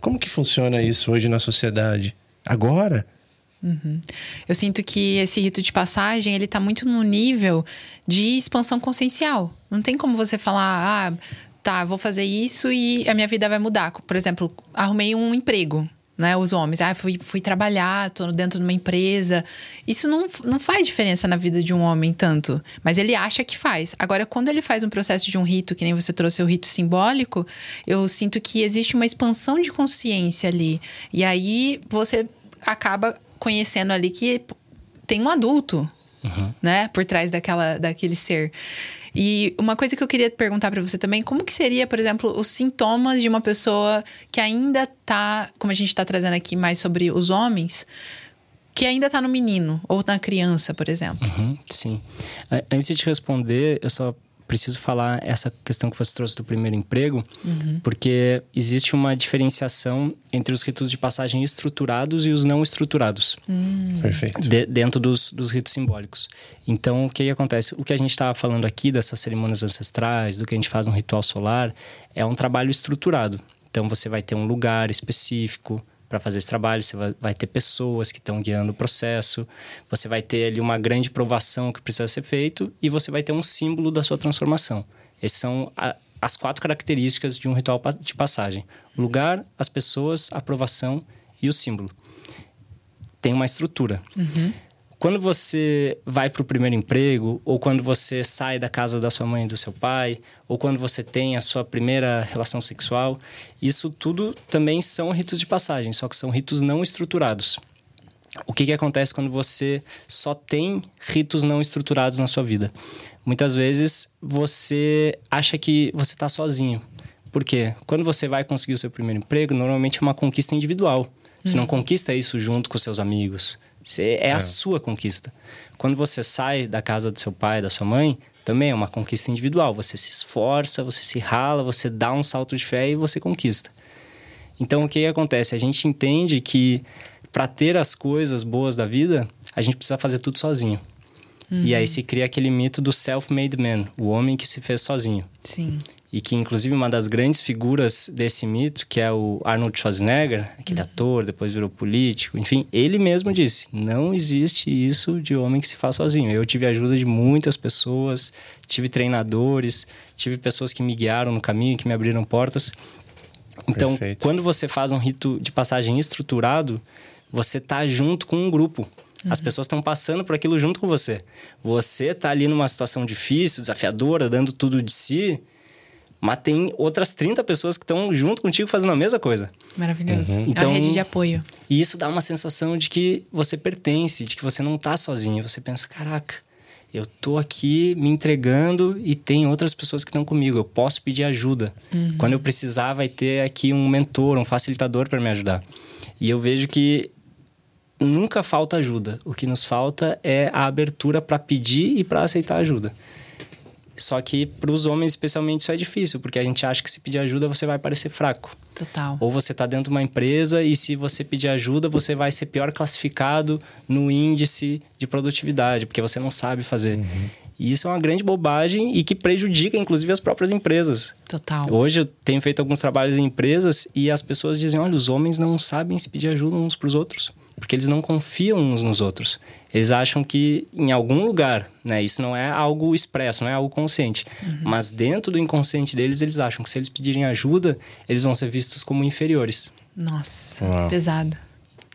Como que funciona isso hoje na sociedade? Agora? Uhum. Eu sinto que esse rito de passagem ele está muito no nível de expansão consciencial. Não tem como você falar, ah, tá, vou fazer isso e a minha vida vai mudar. Por exemplo, arrumei um emprego, né? Os homens, ah, fui, fui trabalhar, tô dentro de uma empresa. Isso não, não faz diferença na vida de um homem tanto, mas ele acha que faz. Agora, quando ele faz um processo de um rito, que nem você trouxe o rito simbólico, eu sinto que existe uma expansão de consciência ali. E aí você acaba conhecendo ali que tem um adulto, uhum. né, por trás daquela, daquele ser. E uma coisa que eu queria perguntar para você também, como que seria, por exemplo, os sintomas de uma pessoa que ainda tá, como a gente está trazendo aqui mais sobre os homens, que ainda está no menino ou na criança, por exemplo? Uhum, sim. Antes de te responder, eu só preciso falar essa questão que você trouxe do primeiro emprego, uhum. porque existe uma diferenciação entre os ritos de passagem estruturados e os não estruturados. Hum. Perfeito. De, dentro dos, dos ritos simbólicos. Então, o que, que acontece? O que a gente estava falando aqui dessas cerimônias ancestrais, do que a gente faz no ritual solar, é um trabalho estruturado. Então, você vai ter um lugar específico, para fazer esse trabalho, você vai, ter pessoas que estão guiando o processo, você vai ter ali uma grande provação que precisa ser feito e você vai ter um símbolo da sua transformação. Essas são a, as quatro características de um ritual de passagem: o lugar, as pessoas, a aprovação e o símbolo. Tem uma estrutura. Uhum. Quando você vai para o primeiro emprego, ou quando você sai da casa da sua mãe e do seu pai, ou quando você tem a sua primeira relação sexual, isso tudo também são ritos de passagem, só que são ritos não estruturados. O que, que acontece quando você só tem ritos não estruturados na sua vida? Muitas vezes você acha que você está sozinho. Por quê? Quando você vai conseguir o seu primeiro emprego, normalmente é uma conquista individual. Você não uhum. conquista isso junto com seus amigos. Você, é, é a sua conquista. Quando você sai da casa do seu pai, da sua mãe, também é uma conquista individual. Você se esforça, você se rala, você dá um salto de fé e você conquista. Então, o que acontece? A gente entende que para ter as coisas boas da vida, a gente precisa fazer tudo sozinho. Uhum. E aí se cria aquele mito do self-made man, o homem que se fez sozinho. Sim e que inclusive uma das grandes figuras desse mito, que é o Arnold Schwarzenegger, aquele uhum. ator, depois virou político, enfim, ele mesmo disse: não existe isso de homem que se faz sozinho. Eu tive a ajuda de muitas pessoas, tive treinadores, tive pessoas que me guiaram no caminho, que me abriram portas. Então, Perfeito. quando você faz um rito de passagem estruturado, você está junto com um grupo. As uhum. pessoas estão passando por aquilo junto com você. Você está ali numa situação difícil, desafiadora, dando tudo de si, mas tem outras 30 pessoas que estão junto contigo fazendo a mesma coisa. Maravilhoso. Uhum. Então, é uma rede de apoio. E isso dá uma sensação de que você pertence, de que você não está sozinho. Você pensa, caraca, eu tô aqui me entregando e tem outras pessoas que estão comigo. Eu posso pedir ajuda. Uhum. Quando eu precisar, vai ter aqui um mentor, um facilitador para me ajudar. E eu vejo que nunca falta ajuda. O que nos falta é a abertura para pedir e para aceitar ajuda. Só que para os homens, especialmente, isso é difícil, porque a gente acha que se pedir ajuda você vai parecer fraco. Total. Ou você está dentro de uma empresa e se você pedir ajuda, você vai ser pior classificado no índice de produtividade, porque você não sabe fazer. Uhum. E isso é uma grande bobagem e que prejudica, inclusive, as próprias empresas. Total. Hoje eu tenho feito alguns trabalhos em empresas e as pessoas dizem: olha, os homens não sabem se pedir ajuda uns para os outros porque eles não confiam uns nos outros. Eles acham que em algum lugar, né, isso não é algo expresso, não é algo consciente, uhum. mas dentro do inconsciente deles, eles acham que se eles pedirem ajuda, eles vão ser vistos como inferiores. Nossa, Uau. pesado.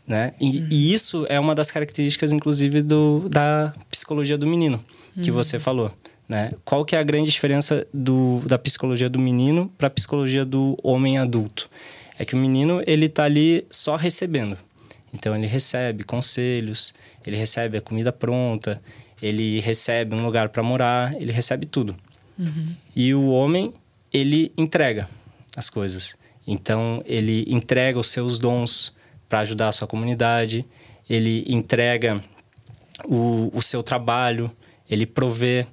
Né? E, uhum. e, isso é uma das características, inclusive, do, da psicologia do menino, que uhum. você falou. Né? Qual que é a grande diferença do, da psicologia do menino para a psicologia do homem adulto? É que o menino ele está ali só recebendo. Então ele recebe conselhos, ele recebe a comida pronta, ele recebe um lugar para morar, ele recebe tudo. Uhum. E o homem, ele entrega as coisas. Então ele entrega os seus dons para ajudar a sua comunidade, ele entrega o, o seu trabalho, ele provê.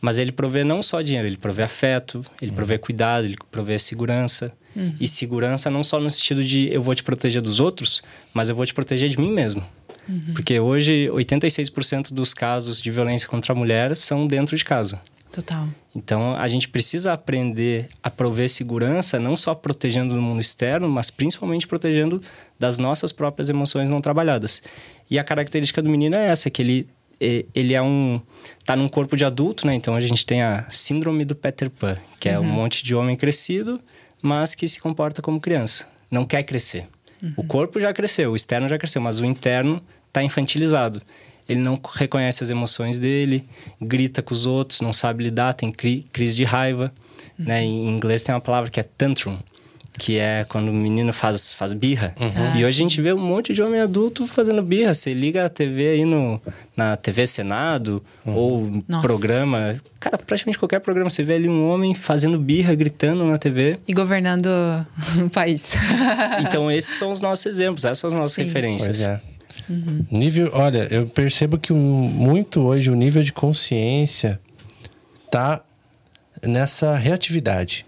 Mas ele provê não só dinheiro, ele provê afeto, ele uhum. provê cuidado, ele provê segurança. Uhum. E segurança não só no sentido de eu vou te proteger dos outros, mas eu vou te proteger de mim mesmo. Uhum. Porque hoje 86% dos casos de violência contra a mulher são dentro de casa. Total. Então a gente precisa aprender a prover segurança, não só protegendo no mundo externo, mas principalmente protegendo das nossas próprias emoções não trabalhadas. E a característica do menino é essa, que ele ele é um tá num corpo de adulto, né? Então a gente tem a síndrome do Peter Pan, que é um uhum. monte de homem crescido mas que se comporta como criança, não quer crescer. Uhum. O corpo já cresceu, o externo já cresceu, mas o interno está infantilizado. Ele não reconhece as emoções dele, grita com os outros, não sabe lidar, tem cri crise de raiva. Uhum. Né? Em inglês tem uma palavra que é tantrum, que é quando o menino faz, faz birra. Uhum. E hoje a gente vê um monte de homem adulto fazendo birra. Você liga a TV aí no, na TV Senado uhum. ou Nossa. programa. Cara, praticamente qualquer programa você vê ali um homem fazendo birra, gritando na TV. E governando o país. então esses são os nossos exemplos, essas são as nossas sim. referências. Pois é. Uhum. Nível, olha, eu percebo que um, muito hoje o nível de consciência tá nessa reatividade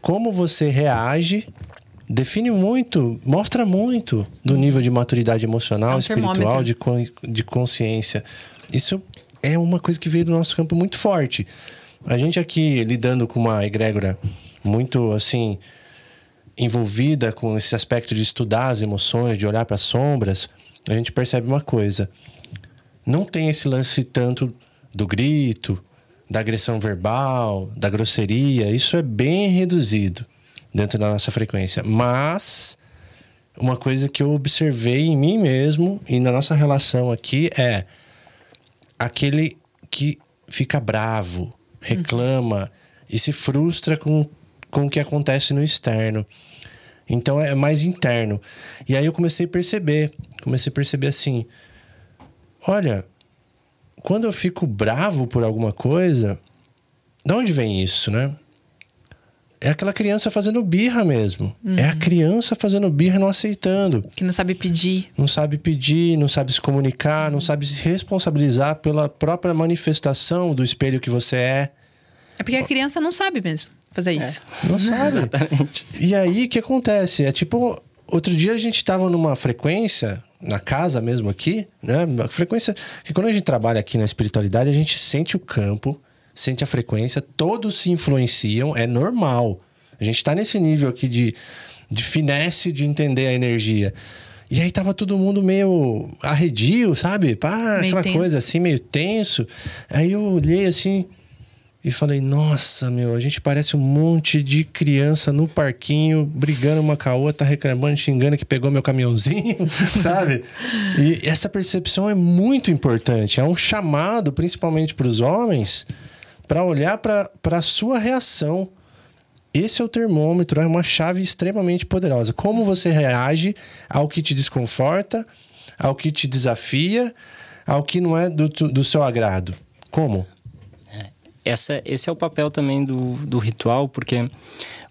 como você reage define muito, mostra muito do nível de maturidade emocional, é um espiritual, de, de consciência. Isso é uma coisa que veio do nosso campo muito forte. A gente aqui lidando com uma egrégora muito assim envolvida com esse aspecto de estudar as emoções, de olhar para as sombras, a gente percebe uma coisa. Não tem esse lance tanto do grito, da agressão verbal, da grosseria, isso é bem reduzido dentro da nossa frequência. Mas uma coisa que eu observei em mim mesmo e na nossa relação aqui é aquele que fica bravo, reclama uhum. e se frustra com, com o que acontece no externo. Então é mais interno. E aí eu comecei a perceber, comecei a perceber assim: olha, quando eu fico bravo por alguma coisa, de onde vem isso, né? É aquela criança fazendo birra mesmo. Uhum. É a criança fazendo birra não aceitando. Que não sabe pedir. Não sabe pedir, não sabe se comunicar, uhum. não sabe se responsabilizar pela própria manifestação do espelho que você é. É porque a criança não sabe mesmo fazer isso. É. Não sabe. Exatamente. E aí, o que acontece? É tipo, outro dia a gente estava numa frequência na casa mesmo aqui, né? A frequência. Que quando a gente trabalha aqui na espiritualidade, a gente sente o campo, sente a frequência, todos se influenciam, é normal. A gente está nesse nível aqui de, de finesse de entender a energia. E aí tava todo mundo meio arredio, sabe? Pá, aquela tenso. coisa assim, meio tenso. Aí eu olhei assim, e falei, nossa, meu, a gente parece um monte de criança no parquinho, brigando uma com a outra, reclamando, xingando que pegou meu caminhãozinho, sabe? E essa percepção é muito importante. É um chamado, principalmente para os homens, para olhar para a sua reação esse é o termômetro, é uma chave extremamente poderosa. Como você reage ao que te desconforta, ao que te desafia, ao que não é do, do seu agrado. Como? Essa, esse é o papel também do, do ritual, porque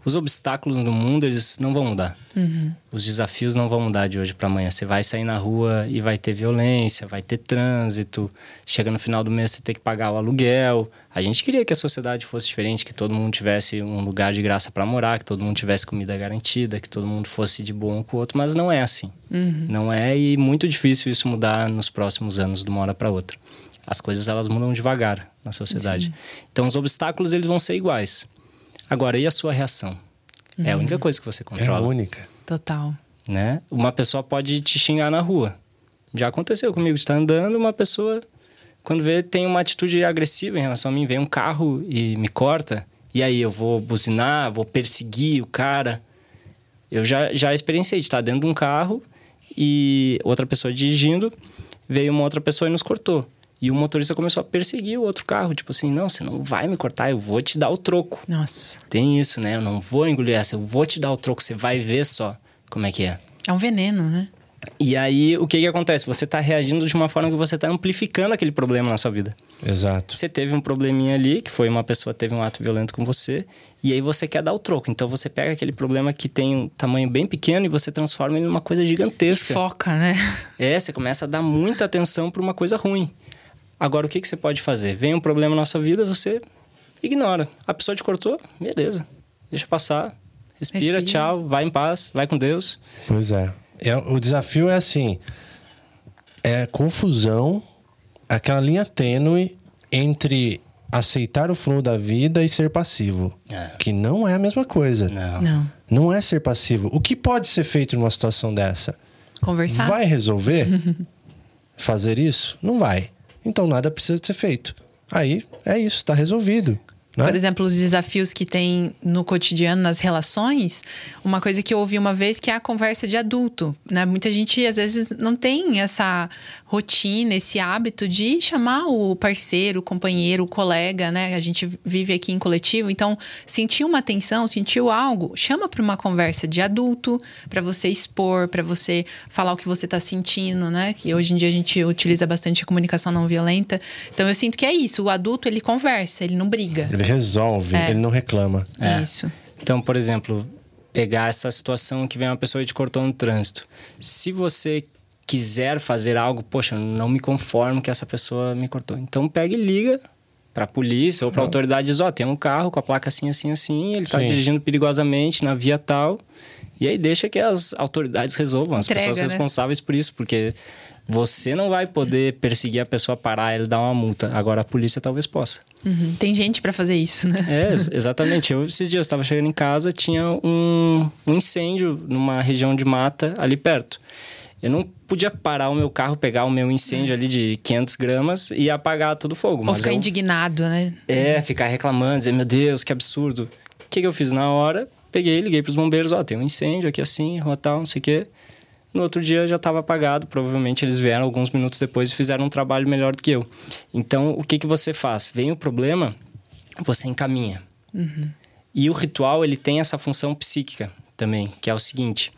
os obstáculos no mundo eles não vão mudar. Uhum. Os desafios não vão mudar de hoje para amanhã. Você vai sair na rua e vai ter violência, vai ter trânsito. Chega no final do mês você tem que pagar o aluguel. A gente queria que a sociedade fosse diferente, que todo mundo tivesse um lugar de graça para morar, que todo mundo tivesse comida garantida, que todo mundo fosse de bom com o outro, mas não é assim. Uhum. Não é e muito difícil isso mudar nos próximos anos de uma hora para outra. As coisas elas mudam devagar na sociedade. Sim. Então os obstáculos eles vão ser iguais. Agora, e a sua reação? Uhum. É a única coisa que você controla. É a única. Total. Né? Uma pessoa pode te xingar na rua. Já aconteceu comigo, de estar andando, uma pessoa, quando vê, tem uma atitude agressiva em relação a mim, vem um carro e me corta, e aí eu vou buzinar, vou perseguir o cara. Eu já, já experienciei de estar dentro de um carro e outra pessoa dirigindo, veio uma outra pessoa e nos cortou. E o motorista começou a perseguir o outro carro, tipo assim, não, você não vai me cortar, eu vou te dar o troco. Nossa. Tem isso, né? Eu não vou engolir essa, eu vou te dar o troco, você vai ver só como é que é. É um veneno, né? E aí, o que que acontece? Você está reagindo de uma forma que você está amplificando aquele problema na sua vida. Exato. Você teve um probleminha ali, que foi uma pessoa teve um ato violento com você, e aí você quer dar o troco. Então você pega aquele problema que tem um tamanho bem pequeno e você transforma ele numa coisa gigantesca. E foca, né? É, você começa a dar muita atenção para uma coisa ruim. Agora, o que, que você pode fazer? Vem um problema na sua vida, você ignora. A pessoa te cortou, beleza. Deixa passar. Respira, Respira. tchau, vai em paz, vai com Deus. Pois é. é. O desafio é assim: é confusão, aquela linha tênue entre aceitar o flow da vida e ser passivo. É. Que não é a mesma coisa. Não. não. Não é ser passivo. O que pode ser feito numa situação dessa? Conversar. Vai resolver fazer isso? Não vai. Então nada precisa ser feito. Aí é isso, está resolvido. Né? Por exemplo, os desafios que tem no cotidiano, nas relações, uma coisa que eu ouvi uma vez que é a conversa de adulto. Né? Muita gente, às vezes, não tem essa rotina, esse hábito de chamar o parceiro, o companheiro, o colega, né? A gente vive aqui em coletivo, então sentiu uma tensão, sentiu algo, chama para uma conversa de adulto, para você expor, para você falar o que você está sentindo, né? Que hoje em dia a gente utiliza bastante a comunicação não violenta. Então eu sinto que é isso, o adulto ele conversa, ele não briga. Ele resolve, é. ele não reclama. É. Isso. Então, por exemplo, pegar essa situação que vem uma pessoa e te cortou no trânsito. Se você quiser fazer algo, poxa, não me conformo que essa pessoa me cortou. Então pega e liga para a polícia ou para a autoridade e diz, ó, oh, tem um carro com a placa assim, assim, assim, ele está dirigindo perigosamente na via tal. E aí deixa que as autoridades resolvam, as Entrega, pessoas né? responsáveis por isso, porque você não vai poder perseguir a pessoa, parar ele dar uma multa. Agora a polícia talvez possa. Uhum. Tem gente para fazer isso, né? É, exatamente. Eu esses dias estava chegando em casa, tinha um, um incêndio numa região de mata ali perto. Eu não podia parar o meu carro, pegar o meu incêndio ali de 500 gramas e apagar todo o fogo. Ou ficar eu... indignado, né? É, ficar reclamando, dizer, meu Deus, que absurdo. O que, que eu fiz na hora? Peguei, liguei para os bombeiros, ó, tem um incêndio aqui assim, rua tal, não sei o quê. No outro dia já estava apagado, provavelmente eles vieram alguns minutos depois e fizeram um trabalho melhor do que eu. Então, o que, que você faz? Vem o problema, você encaminha. Uhum. E o ritual, ele tem essa função psíquica também, que é o seguinte...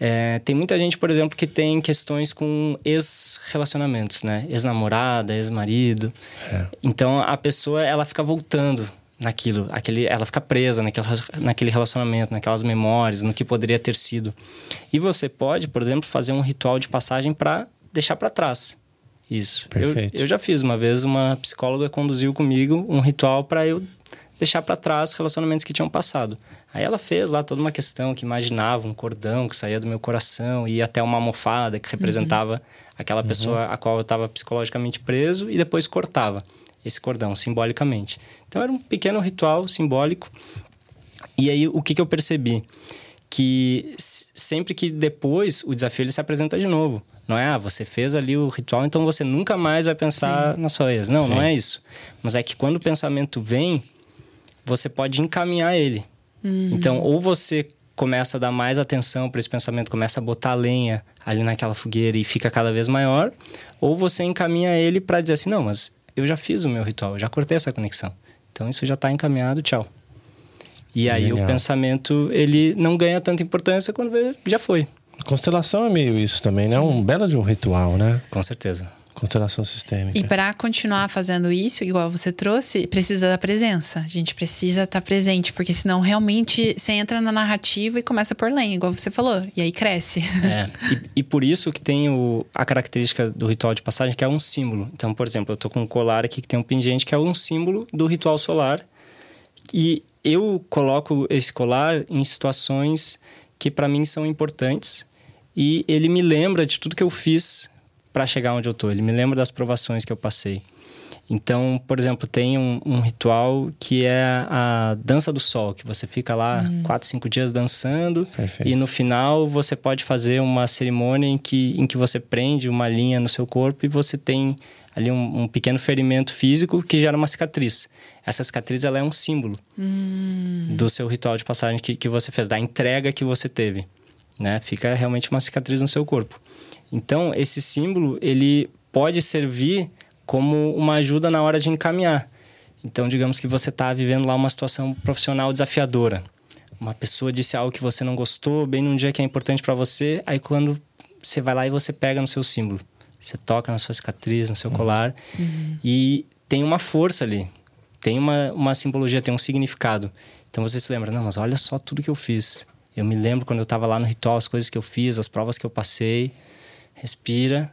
É, tem muita gente, por exemplo, que tem questões com ex-relacionamentos, né? Ex-namorada, ex-marido. É. Então a pessoa ela fica voltando naquilo, aquele, ela fica presa naquele, naquele relacionamento, naquelas memórias, no que poderia ter sido. E você pode, por exemplo, fazer um ritual de passagem para deixar para trás. Isso. Perfeito. Eu, eu já fiz uma vez, uma psicóloga conduziu comigo um ritual para eu deixar para trás relacionamentos que tinham passado. Aí ela fez lá toda uma questão que imaginava um cordão que saía do meu coração e até uma almofada que representava uhum. aquela uhum. pessoa a qual eu estava psicologicamente preso e depois cortava esse cordão simbolicamente. Então era um pequeno ritual simbólico. E aí o que, que eu percebi? Que sempre que depois o desafio ele se apresenta de novo. Não é, ah, você fez ali o ritual, então você nunca mais vai pensar Sim. na sua ex. Não, Sim. não é isso. Mas é que quando o pensamento vem, você pode encaminhar ele. Uhum. Então, ou você começa a dar mais atenção para esse pensamento, começa a botar lenha ali naquela fogueira e fica cada vez maior, ou você encaminha ele para dizer assim: não, mas eu já fiz o meu ritual, eu já cortei essa conexão. Então, isso já está encaminhado, tchau. E aí Genial. o pensamento, ele não ganha tanta importância quando já foi. Constelação é meio isso também, né? Sim. né? Um belo de um ritual, né? Com certeza. Constelação sistêmica. E para continuar fazendo isso, igual você trouxe, precisa da presença. A gente precisa estar tá presente, porque senão realmente você entra na narrativa e começa por lenha, igual você falou, e aí cresce. É, e, e por isso que tem o, a característica do ritual de passagem, que é um símbolo. Então, por exemplo, eu tô com um colar aqui que tem um pingente que é um símbolo do ritual solar. E eu coloco esse colar em situações que para mim são importantes e ele me lembra de tudo que eu fiz para chegar onde eu tô. Ele me lembra das provações que eu passei. Então, por exemplo, tem um, um ritual que é a dança do sol, que você fica lá hum. quatro, cinco dias dançando Perfeito. e no final você pode fazer uma cerimônia em que, em que você prende uma linha no seu corpo e você tem ali um, um pequeno ferimento físico que gera uma cicatriz. Essa cicatriz ela é um símbolo hum. do seu ritual de passagem que, que você fez, da entrega que você teve. Né? Fica realmente uma cicatriz no seu corpo. Então, esse símbolo, ele pode servir como uma ajuda na hora de encaminhar. Então, digamos que você está vivendo lá uma situação profissional desafiadora. Uma pessoa disse algo que você não gostou, bem num dia que é importante para você, aí quando você vai lá e você pega no seu símbolo. Você toca na sua cicatriz, no seu uhum. colar, uhum. e tem uma força ali. Tem uma, uma simbologia, tem um significado. Então você se lembra, não, mas olha só tudo que eu fiz. Eu me lembro quando eu estava lá no ritual, as coisas que eu fiz, as provas que eu passei respira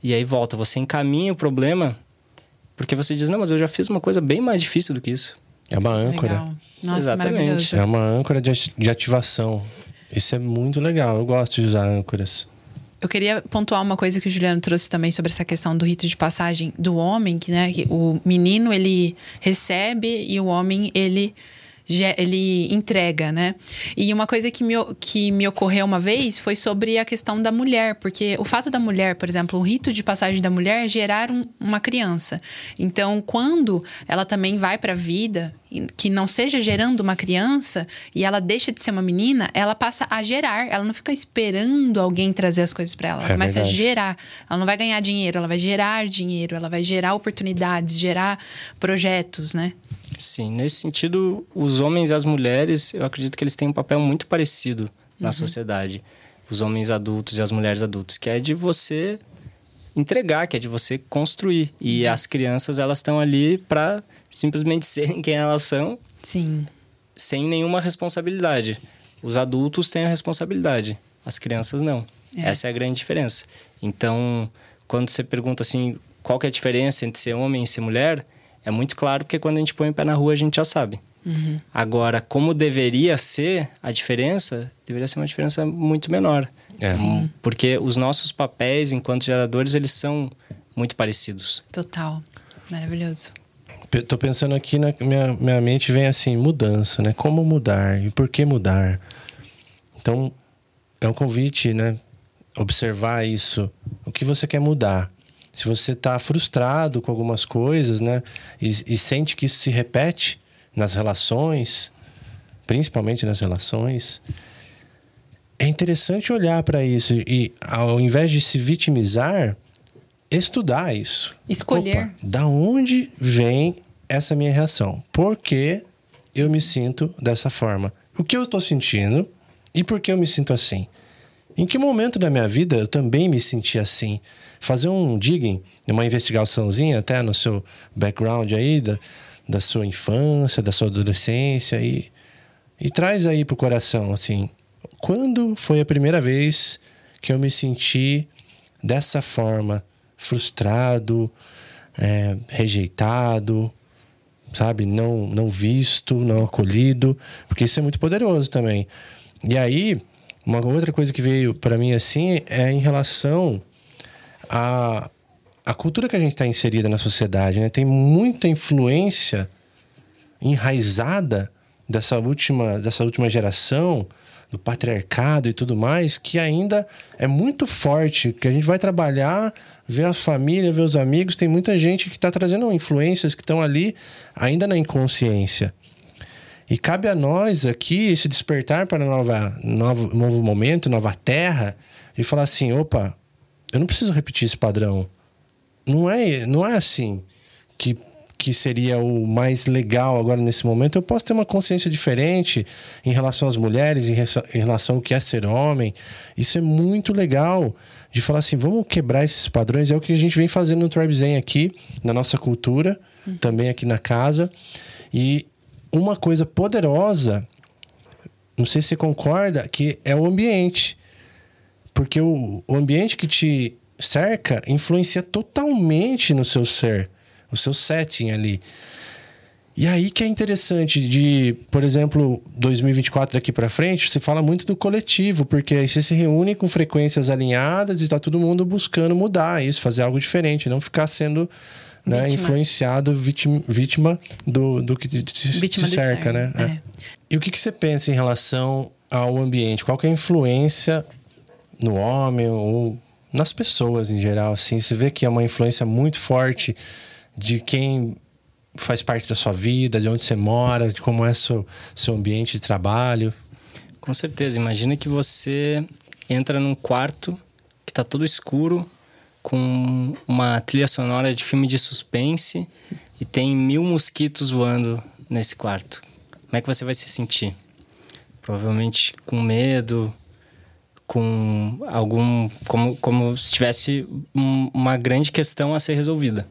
e aí volta. Você encaminha o problema porque você diz: Não, mas eu já fiz uma coisa bem mais difícil do que isso. É uma âncora. Legal. Nossa, Exatamente. É uma âncora de, de ativação. Isso é muito legal. Eu gosto de usar âncoras. Eu queria pontuar uma coisa que o Juliano trouxe também sobre essa questão do rito de passagem do homem, que, né, que o menino ele recebe e o homem ele ele entrega, né? E uma coisa que me, que me ocorreu uma vez foi sobre a questão da mulher, porque o fato da mulher, por exemplo, o rito de passagem da mulher é gerar um, uma criança. Então, quando ela também vai para a vida, que não seja gerando uma criança e ela deixa de ser uma menina, ela passa a gerar. Ela não fica esperando alguém trazer as coisas para ela. Ela é começa verdade. a gerar. Ela não vai ganhar dinheiro, ela vai gerar dinheiro, ela vai gerar oportunidades, gerar projetos, né? Sim, nesse sentido, os homens e as mulheres, eu acredito que eles têm um papel muito parecido na uhum. sociedade. Os homens adultos e as mulheres adultas, que é de você entregar, que é de você construir. E uhum. as crianças, elas estão ali para simplesmente serem quem elas são. Sim. Sem nenhuma responsabilidade. Os adultos têm a responsabilidade, as crianças não. É. Essa é a grande diferença. Então, quando você pergunta assim, qual que é a diferença entre ser homem e ser mulher, é muito claro porque quando a gente põe o pé na rua a gente já sabe. Uhum. Agora, como deveria ser a diferença, deveria ser uma diferença muito menor. É. Sim. Porque os nossos papéis enquanto geradores, eles são muito parecidos. Total. Maravilhoso. Tô pensando aqui, na minha, minha mente vem assim, mudança, né? Como mudar e por que mudar? Então, é um convite, né? Observar isso. O que você quer mudar? Se você está frustrado com algumas coisas, né? E, e, sente que isso se repete nas relações, principalmente nas relações, é interessante olhar para isso e, ao invés de se vitimizar, estudar isso. Escolher. Opa, da onde vem essa minha reação? Por que eu me sinto dessa forma? O que eu estou sentindo e por que eu me sinto assim? Em que momento da minha vida eu também me senti assim? Fazer um digging, uma investigaçãozinha até no seu background aí, da, da sua infância, da sua adolescência e, e traz aí pro coração, assim, quando foi a primeira vez que eu me senti dessa forma, frustrado, é, rejeitado, sabe, não, não visto, não acolhido, porque isso é muito poderoso também. E aí, uma outra coisa que veio para mim assim é em relação a, a cultura que a gente está inserida na sociedade né, tem muita influência enraizada dessa última, dessa última geração, do patriarcado e tudo mais, que ainda é muito forte, que a gente vai trabalhar, ver a família, ver os amigos, tem muita gente que está trazendo influências que estão ali ainda na inconsciência. E cabe a nós aqui esse despertar para nova, novo, novo momento, nova terra, e falar assim: opa, eu não preciso repetir esse padrão. Não é, não é assim que, que seria o mais legal agora nesse momento, eu posso ter uma consciência diferente em relação às mulheres, em, em relação ao que é ser homem. Isso é muito legal de falar assim, vamos quebrar esses padrões. É o que a gente vem fazendo no Tribe Zen aqui, na nossa cultura, uhum. também aqui na casa. E uma coisa poderosa, não sei se você concorda, que é o ambiente. Porque o, o ambiente que te cerca influencia totalmente no seu ser, o seu setting ali. E aí que é interessante de, por exemplo, 2024 daqui para frente, você fala muito do coletivo, porque aí você se reúne com frequências alinhadas e está todo mundo buscando mudar isso, fazer algo diferente, não ficar sendo né, influenciado, vítima, vítima do, do que te, te cerca, né? É. É. E o que, que você pensa em relação ao ambiente? Qual é a influência no homem ou nas pessoas em geral, assim? Você vê que é uma influência muito forte de quem faz parte da sua vida, de onde você mora, de como é seu, seu ambiente de trabalho. Com certeza. Imagina que você entra num quarto que está todo escuro, com uma trilha sonora de filme de suspense e tem mil mosquitos voando nesse quarto. Como é que você vai se sentir? Provavelmente com medo, com algum como como se tivesse um, uma grande questão a ser resolvida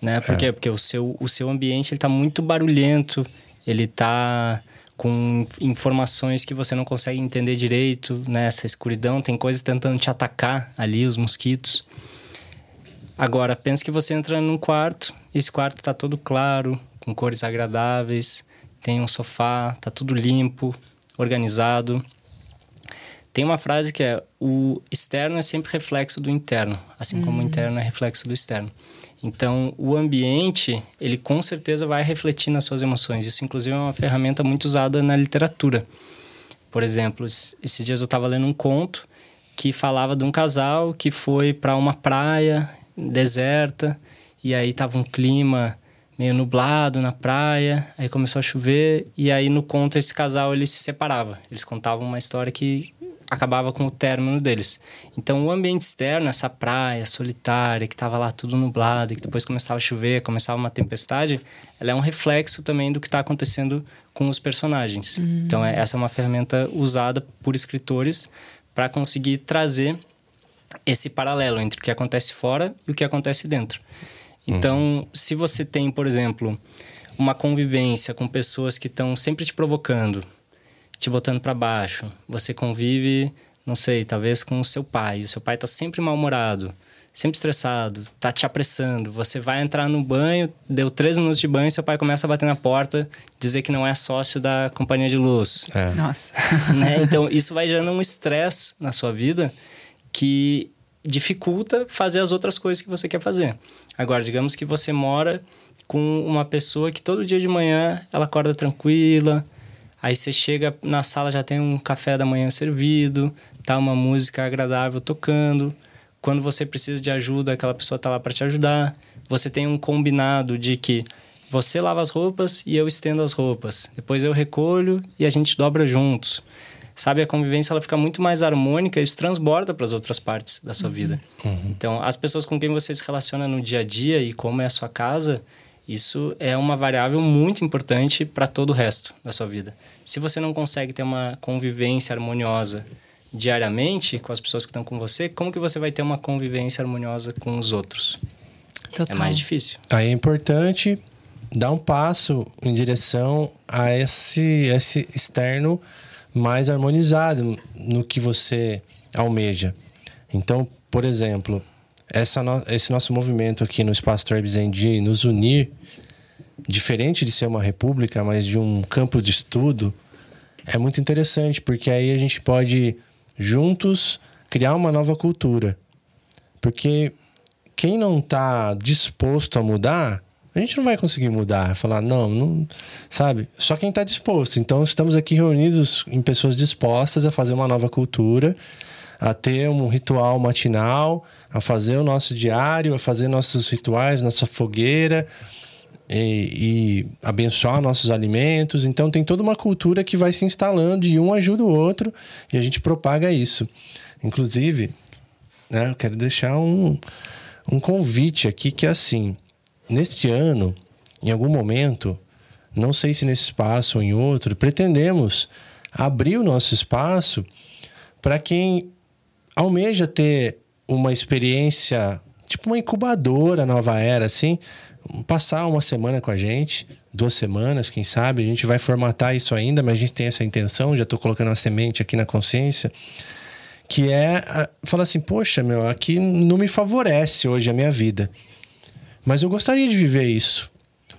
né por é. quê? porque o seu o seu ambiente ele está muito barulhento ele está com informações que você não consegue entender direito nessa né? escuridão tem coisas tentando te atacar ali os mosquitos agora pensa que você entra num quarto esse quarto está todo claro com cores agradáveis tem um sofá tá tudo limpo organizado tem uma frase que é: o externo é sempre reflexo do interno, assim uhum. como o uhum. interno é reflexo do externo. Então, o ambiente, ele com certeza vai refletir nas suas emoções. Isso, inclusive, é uma ferramenta muito usada na literatura. Por exemplo, esses dias eu estava lendo um conto que falava de um casal que foi para uma praia deserta e aí tava um clima meio nublado na praia, aí começou a chover e aí no conto esse casal ele se separava. Eles contavam uma história que acabava com o término deles. Então, o ambiente externo, essa praia solitária, que estava lá tudo nublado, e que depois começava a chover, começava uma tempestade, ela é um reflexo também do que está acontecendo com os personagens. Uhum. Então, é, essa é uma ferramenta usada por escritores para conseguir trazer esse paralelo entre o que acontece fora e o que acontece dentro. Então, uhum. se você tem, por exemplo, uma convivência com pessoas que estão sempre te provocando, te botando para baixo. Você convive, não sei, talvez com o seu pai. O seu pai tá sempre mal-humorado, sempre estressado, tá te apressando. Você vai entrar no banho, deu três minutos de banho, seu pai começa a bater na porta, dizer que não é sócio da companhia de luz. É. Nossa. Né? Então, isso vai gerando um estresse na sua vida que dificulta fazer as outras coisas que você quer fazer. Agora, digamos que você mora com uma pessoa que todo dia de manhã ela acorda tranquila, Aí você chega na sala, já tem um café da manhã servido, tá uma música agradável tocando. Quando você precisa de ajuda, aquela pessoa tá lá para te ajudar. Você tem um combinado de que você lava as roupas e eu estendo as roupas. Depois eu recolho e a gente dobra juntos. Sabe, a convivência ela fica muito mais harmônica e isso transborda para as outras partes da sua uhum. vida. Uhum. Então, as pessoas com quem você se relaciona no dia a dia e como é a sua casa, isso é uma variável muito importante para todo o resto da sua vida. Se você não consegue ter uma convivência harmoniosa diariamente com as pessoas que estão com você, como que você vai ter uma convivência harmoniosa com os outros? Total. É mais difícil. Aí é importante dar um passo em direção a esse, esse externo mais harmonizado no que você almeja. Então, por exemplo, essa no, esse nosso movimento aqui no Espaço Trebsen de nos unir, diferente de ser uma república, mas de um campo de estudo, é muito interessante, porque aí a gente pode juntos criar uma nova cultura. Porque quem não está disposto a mudar, a gente não vai conseguir mudar. Falar, não, não sabe? Só quem está disposto. Então, estamos aqui reunidos em pessoas dispostas a fazer uma nova cultura, a ter um ritual matinal a fazer o nosso diário, a fazer nossos rituais, nossa fogueira e, e, abençoar nossos alimentos. Então tem toda uma cultura que vai se instalando e um ajuda o outro e a gente propaga isso. Inclusive, né, eu quero deixar um, um convite aqui que é assim, neste ano em algum momento, não sei se nesse espaço ou em outro, pretendemos abrir o nosso espaço para quem almeja ter uma experiência, tipo uma incubadora nova era, assim, passar uma semana com a gente, duas semanas, quem sabe. A gente vai formatar isso ainda, mas a gente tem essa intenção, já estou colocando uma semente aqui na consciência, que é falar assim, poxa, meu, aqui não me favorece hoje a minha vida. Mas eu gostaria de viver isso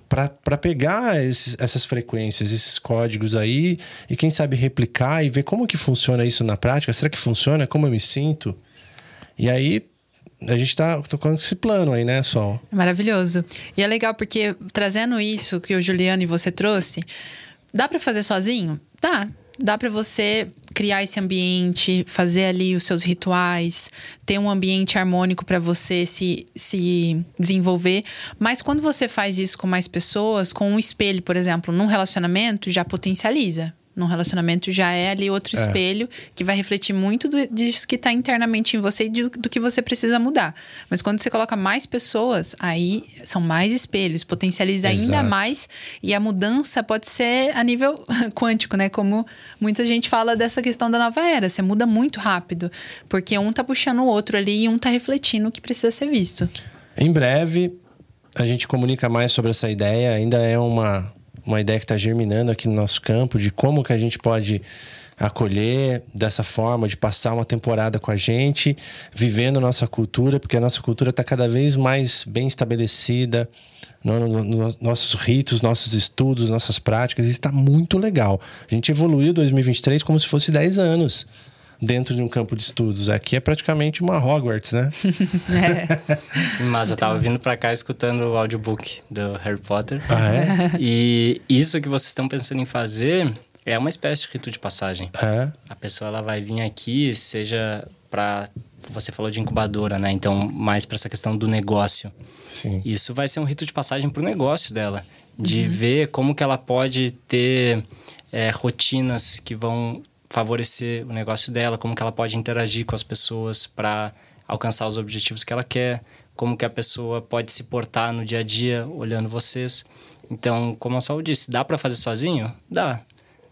para pegar esses, essas frequências, esses códigos aí e quem sabe replicar e ver como que funciona isso na prática. Será que funciona? Como eu me sinto? E aí a gente está tocando esse plano aí, né, Sol? Maravilhoso. E é legal porque trazendo isso que o Juliano e você trouxe, dá para fazer sozinho? Dá dá para você criar esse ambiente, fazer ali os seus rituais, ter um ambiente harmônico para você se, se desenvolver. Mas quando você faz isso com mais pessoas, com um espelho, por exemplo, num relacionamento, já potencializa num relacionamento já é ali outro é. espelho que vai refletir muito do, disso que está internamente em você e do, do, que você precisa mudar. Mas quando você coloca mais pessoas, aí são mais espelhos, potencializa Exato. ainda mais e a mudança pode ser a nível quântico, né? Como muita gente fala dessa questão da nova era, você muda muito rápido, porque um tá puxando o outro ali e um tá refletindo o que precisa ser visto. Em breve a gente comunica mais sobre essa ideia, ainda é uma uma ideia que está germinando aqui no nosso campo de como que a gente pode acolher dessa forma, de passar uma temporada com a gente, vivendo nossa cultura, porque a nossa cultura está cada vez mais bem estabelecida, no, no, no, nossos ritos, nossos estudos, nossas práticas, está muito legal. A gente evoluiu 2023 como se fosse 10 anos dentro de um campo de estudos. Aqui é praticamente uma Hogwarts, né? é. Mas eu tava vindo para cá escutando o audiobook do Harry Potter. Ah, é? E isso que vocês estão pensando em fazer é uma espécie de rito de passagem. É. A pessoa ela vai vir aqui, seja para você falou de incubadora, né? Então, mais para essa questão do negócio. Sim. Isso vai ser um rito de passagem para o negócio dela, de uhum. ver como que ela pode ter é, rotinas que vão favorecer o negócio dela, como que ela pode interagir com as pessoas para alcançar os objetivos que ela quer, como que a pessoa pode se portar no dia a dia olhando vocês. Então, como a Saul disse, dá para fazer sozinho? Dá,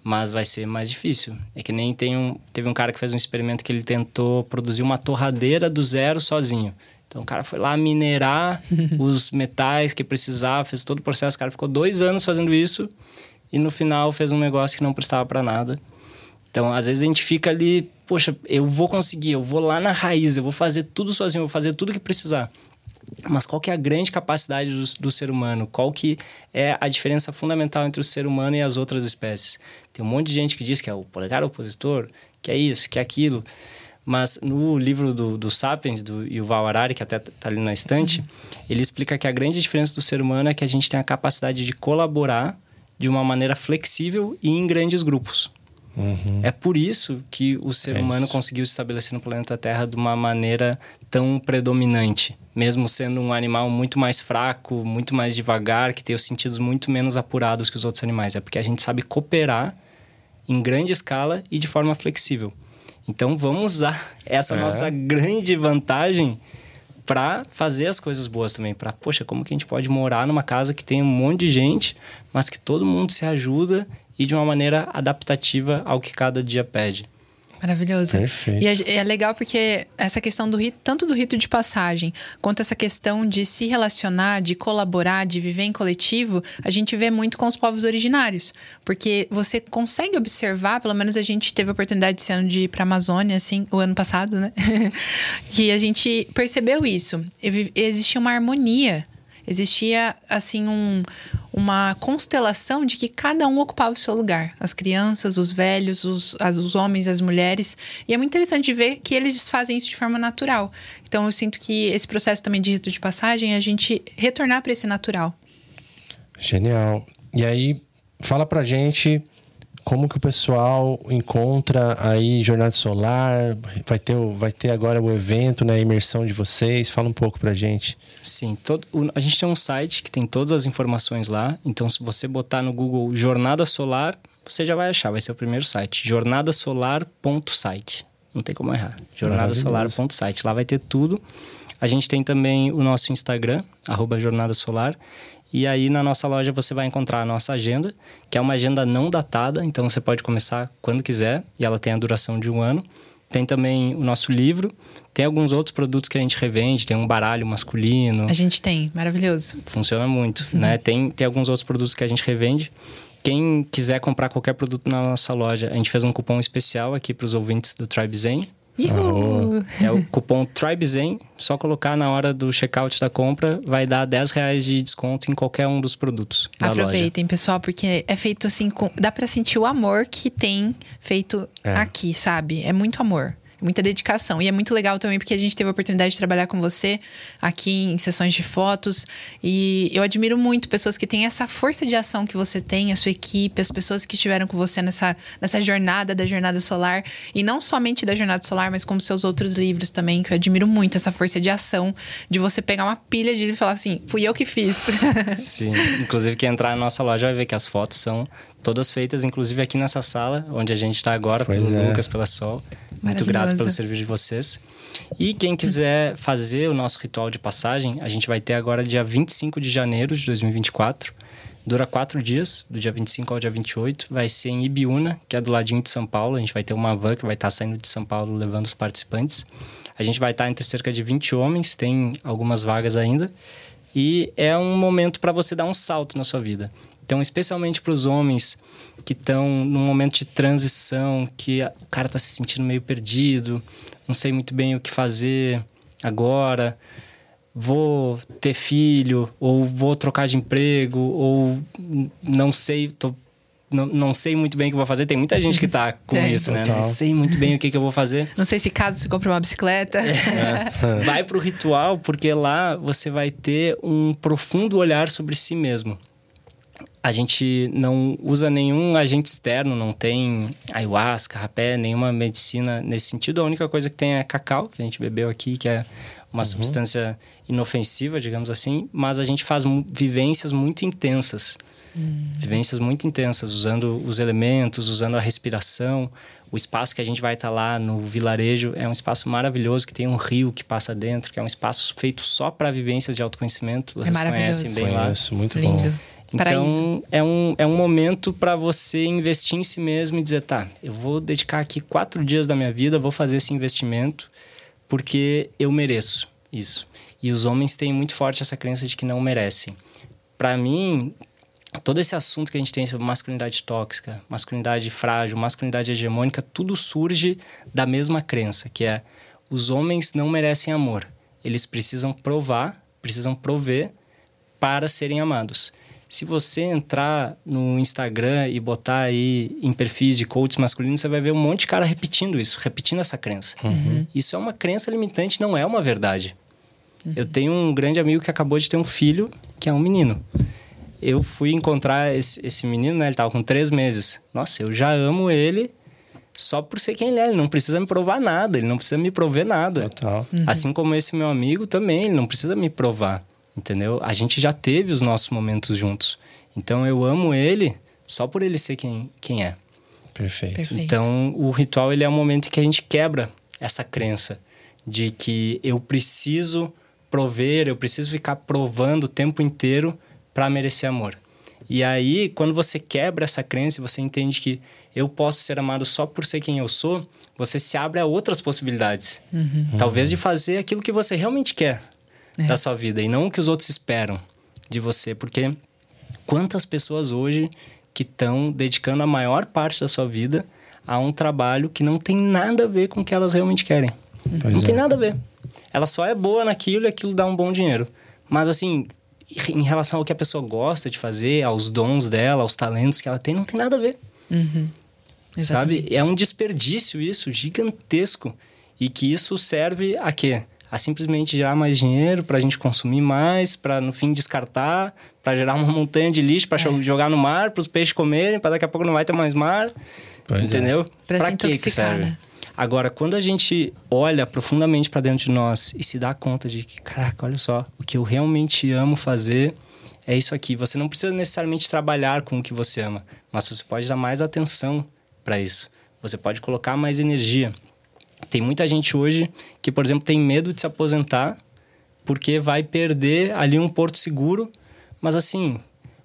mas vai ser mais difícil. É que nem tem um, teve um cara que fez um experimento que ele tentou produzir uma torradeira do zero sozinho. Então o cara foi lá minerar os metais que precisava, fez todo o processo. O cara ficou dois anos fazendo isso e no final fez um negócio que não prestava para nada. Então, às vezes a gente fica ali, poxa, eu vou conseguir, eu vou lá na raiz, eu vou fazer tudo sozinho, eu vou fazer tudo que precisar. Mas qual que é a grande capacidade do, do, ser humano? Qual que é a diferença fundamental entre o ser humano e as outras espécies? Tem um monte de gente que diz que é o polegar opositor, que é isso, que é aquilo. Mas no livro do, do Sapiens, do Yuval Harari, que até está ali na estante, ele explica que a grande diferença do ser humano é que a gente tem a capacidade de colaborar de uma maneira flexível e em grandes grupos. Uhum. É por isso que o ser é humano isso. conseguiu se estabelecer no planeta Terra de uma maneira tão predominante. Mesmo sendo um animal muito mais fraco, muito mais devagar, que tem os sentidos muito menos apurados que os outros animais. É porque a gente sabe cooperar em grande escala e de forma flexível. Então vamos usar essa é. nossa grande vantagem para fazer as coisas boas também. Para, poxa, como que a gente pode morar numa casa que tem um monte de gente, mas que todo mundo se ajuda e de uma maneira adaptativa ao que cada dia pede. Maravilhoso. Perfeito. E é, é, legal porque essa questão do rito, tanto do rito de passagem, quanto essa questão de se relacionar, de colaborar, de viver em coletivo, a gente vê muito com os povos originários. Porque você consegue observar, pelo menos a gente teve a oportunidade esse ano de ir para a Amazônia, assim, o ano passado, né? que a gente percebeu isso. Existia uma harmonia Existia, assim, um, uma constelação de que cada um ocupava o seu lugar. As crianças, os velhos, os, as, os homens, as mulheres. E é muito interessante ver que eles fazem isso de forma natural. Então, eu sinto que esse processo também de rito de passagem é a gente retornar para esse natural. Genial. E aí, fala pra gente como que o pessoal encontra aí Jornada Solar? Vai ter, vai ter agora o evento, né? A imersão de vocês. Fala um pouco pra gente. Sim, todo, o, a gente tem um site que tem todas as informações lá. Então, se você botar no Google Jornada Solar, você já vai achar. Vai ser o primeiro site. jornadasolar.site. Não tem como errar. jornadasolar.site. Lá vai ter tudo. A gente tem também o nosso Instagram, arroba Jornada Solar. E aí na nossa loja você vai encontrar a nossa agenda, que é uma agenda não datada, então você pode começar quando quiser e ela tem a duração de um ano. Tem também o nosso livro, tem alguns outros produtos que a gente revende, tem um baralho masculino. A gente tem, maravilhoso. Funciona muito, uhum. né? Tem, tem alguns outros produtos que a gente revende. Quem quiser comprar qualquer produto na nossa loja, a gente fez um cupom especial aqui para os ouvintes do Tribe Zen. É o cupom TribeZen. Só colocar na hora do checkout da compra, vai dar 10 reais de desconto em qualquer um dos produtos. Aproveitem, loja. pessoal, porque é feito assim. Com, dá para sentir o amor que tem feito é. aqui, sabe? É muito amor muita dedicação. E é muito legal também porque a gente teve a oportunidade de trabalhar com você aqui em sessões de fotos. E eu admiro muito pessoas que têm essa força de ação que você tem, a sua equipe, as pessoas que estiveram com você nessa, nessa jornada da Jornada Solar. E não somente da Jornada Solar, mas como seus outros livros também, que eu admiro muito essa força de ação, de você pegar uma pilha de e falar assim: fui eu que fiz. Sim, inclusive quem entrar na nossa loja vai ver que as fotos são todas feitas, inclusive aqui nessa sala, onde a gente está agora, pois pelo é. Lucas, pela Sol. Muito grato pelo serviço de vocês. E quem quiser fazer o nosso ritual de passagem, a gente vai ter agora dia 25 de janeiro de 2024. Dura quatro dias, do dia 25 ao dia 28. Vai ser em Ibiúna, que é do ladinho de São Paulo. A gente vai ter uma van que vai estar saindo de São Paulo levando os participantes. A gente vai estar entre cerca de 20 homens, tem algumas vagas ainda. E é um momento para você dar um salto na sua vida. Então, especialmente para os homens que estão num momento de transição, que o cara está se sentindo meio perdido, não sei muito bem o que fazer agora, vou ter filho, ou vou trocar de emprego, ou não sei, tô, não, não sei muito bem o que vou fazer. Tem muita gente que está com é. isso, né? Não sei muito bem o que, que eu vou fazer. Não sei se caso se compra uma bicicleta. É. Vai para o ritual, porque lá você vai ter um profundo olhar sobre si mesmo a gente não usa nenhum agente externo, não tem ayahuasca, rapé, nenhuma medicina nesse sentido. A única coisa que tem é cacau, que a gente bebeu aqui, que é uma uhum. substância inofensiva, digamos assim, mas a gente faz vivências muito intensas. Uhum. Vivências muito intensas, usando os elementos, usando a respiração. O espaço que a gente vai estar lá no vilarejo é um espaço maravilhoso que tem um rio que passa dentro, que é um espaço feito só para vivências de autoconhecimento. Vocês é conhecem bem Conheço, lá. muito Lindo. bom. Então, é um, é um momento para você investir em si mesmo e dizer: tá, eu vou dedicar aqui quatro dias da minha vida, vou fazer esse investimento porque eu mereço isso. E os homens têm muito forte essa crença de que não merecem. Para mim, todo esse assunto que a gente tem sobre masculinidade tóxica, masculinidade frágil, masculinidade hegemônica, tudo surge da mesma crença, que é os homens não merecem amor. Eles precisam provar, precisam prover para serem amados. Se você entrar no Instagram e botar aí em perfis de coaches masculinos, você vai ver um monte de cara repetindo isso, repetindo essa crença. Uhum. Isso é uma crença limitante, não é uma verdade. Uhum. Eu tenho um grande amigo que acabou de ter um filho, que é um menino. Eu fui encontrar esse, esse menino, né? Ele tava com três meses. Nossa, eu já amo ele só por ser quem ele é. Ele não precisa me provar nada, ele não precisa me prover nada. Total. Uhum. Assim como esse meu amigo também, ele não precisa me provar entendeu? A gente já teve os nossos momentos juntos. Então eu amo ele só por ele ser quem, quem é. Perfeito. Perfeito. Então o ritual ele é um momento em que a gente quebra essa crença de que eu preciso prover, eu preciso ficar provando o tempo inteiro para merecer amor. E aí, quando você quebra essa crença e você entende que eu posso ser amado só por ser quem eu sou, você se abre a outras possibilidades. Uhum. Talvez de fazer aquilo que você realmente quer, é. da sua vida e não o que os outros esperam de você, porque quantas pessoas hoje que estão dedicando a maior parte da sua vida a um trabalho que não tem nada a ver com o que elas realmente querem. Pois não é. tem nada a ver. Ela só é boa naquilo e aquilo dá um bom dinheiro. Mas assim, em relação ao que a pessoa gosta de fazer, aos dons dela, aos talentos que ela tem, não tem nada a ver. Uhum. Sabe? É um desperdício isso, gigantesco. E que isso serve a quê? A simplesmente gerar mais dinheiro para a gente consumir mais, para no fim descartar, para gerar uma montanha de lixo para é. jogar no mar, para os peixes comerem, para daqui a pouco não vai ter mais mar. Pois é. entendeu? É. Para que que serve? Né? Agora, quando a gente olha profundamente para dentro de nós e se dá conta de que, caraca, olha só, o que eu realmente amo fazer é isso aqui. Você não precisa necessariamente trabalhar com o que você ama, mas você pode dar mais atenção para isso. Você pode colocar mais energia. Tem muita gente hoje que, por exemplo, tem medo de se aposentar porque vai perder ali um porto seguro, Mas assim,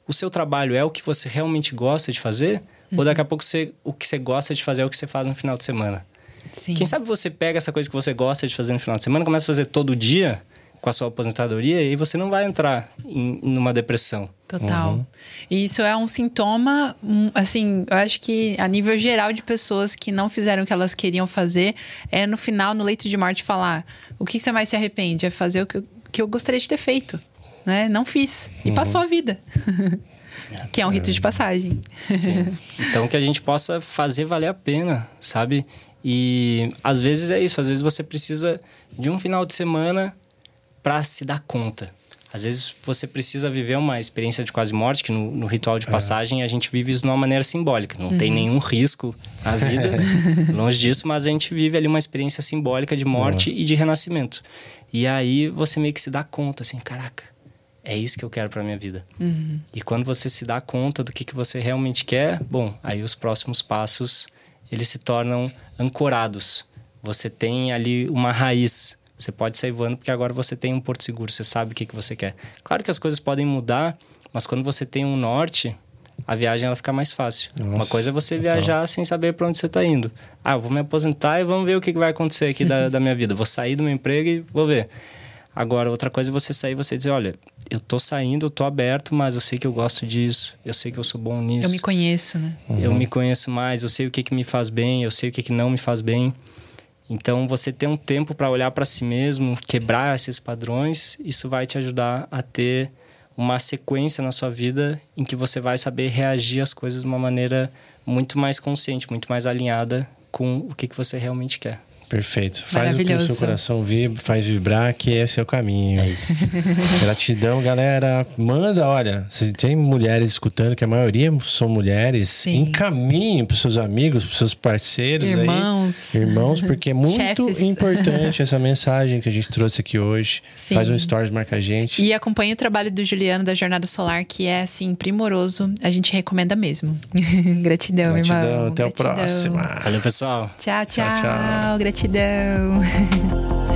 o seu trabalho é o que você realmente gosta de fazer? Uhum. Ou daqui a pouco você, o que você gosta de fazer é o que você faz no final de semana? Sim. Quem sabe você pega essa coisa que você gosta de fazer no final de semana, começa a fazer todo dia com a sua aposentadoria e você não vai entrar em numa depressão. Total. Uhum. E isso é um sintoma, assim, eu acho que a nível geral de pessoas que não fizeram o que elas queriam fazer, é no final, no leito de morte, falar: o que você mais se arrepende? É fazer o que eu, que eu gostaria de ter feito. Né? Não fiz. E uhum. passou a vida. que é um rito de passagem. Sim. Então que a gente possa fazer valer a pena, sabe? E às vezes é isso, às vezes você precisa de um final de semana para se dar conta. Às vezes você precisa viver uma experiência de quase morte, que no, no ritual de é. passagem é. a gente vive isso de uma maneira simbólica. Não uhum. tem nenhum risco na vida, longe disso, mas a gente vive ali uma experiência simbólica de morte uhum. e de renascimento. E aí você meio que se dá conta, assim, caraca, é isso que eu quero para minha vida. Uhum. E quando você se dá conta do que, que você realmente quer, bom, aí os próximos passos eles se tornam ancorados. Você tem ali uma raiz você pode sair voando porque agora você tem um porto seguro, você sabe o que, que você quer. Claro que as coisas podem mudar, mas quando você tem um norte, a viagem ela fica mais fácil. Nossa, Uma coisa é você total. viajar sem saber para onde você está indo. Ah, eu vou me aposentar e vamos ver o que, que vai acontecer aqui da, da minha vida. Vou sair do meu emprego e vou ver. Agora, outra coisa é você sair e você dizer, olha, eu tô saindo, eu tô aberto, mas eu sei que eu gosto disso, eu sei que eu sou bom nisso. Eu me conheço, né? Uhum. Eu me conheço mais, eu sei o que, que me faz bem, eu sei o que, que não me faz bem. Então, você ter um tempo para olhar para si mesmo, quebrar esses padrões, isso vai te ajudar a ter uma sequência na sua vida em que você vai saber reagir às coisas de uma maneira muito mais consciente, muito mais alinhada com o que, que você realmente quer. Perfeito. Faz o que o seu coração vibra, faz vibrar, que esse é o caminho. É isso. Gratidão, galera. Manda, olha, se tem mulheres escutando, que a maioria são mulheres, Sim. encaminhe para seus amigos, para seus parceiros. Irmãos. Aí, irmãos, porque é muito importante essa mensagem que a gente trouxe aqui hoje. Sim. Faz um stories, marca a gente. E acompanhe o trabalho do Juliano da Jornada Solar, que é, assim, primoroso. A gente recomenda mesmo. Gratidão, Gratidão, irmão. Até Gratidão. o próximo. Valeu, pessoal. Tchau, tchau. tchau, tchau. Gratidão!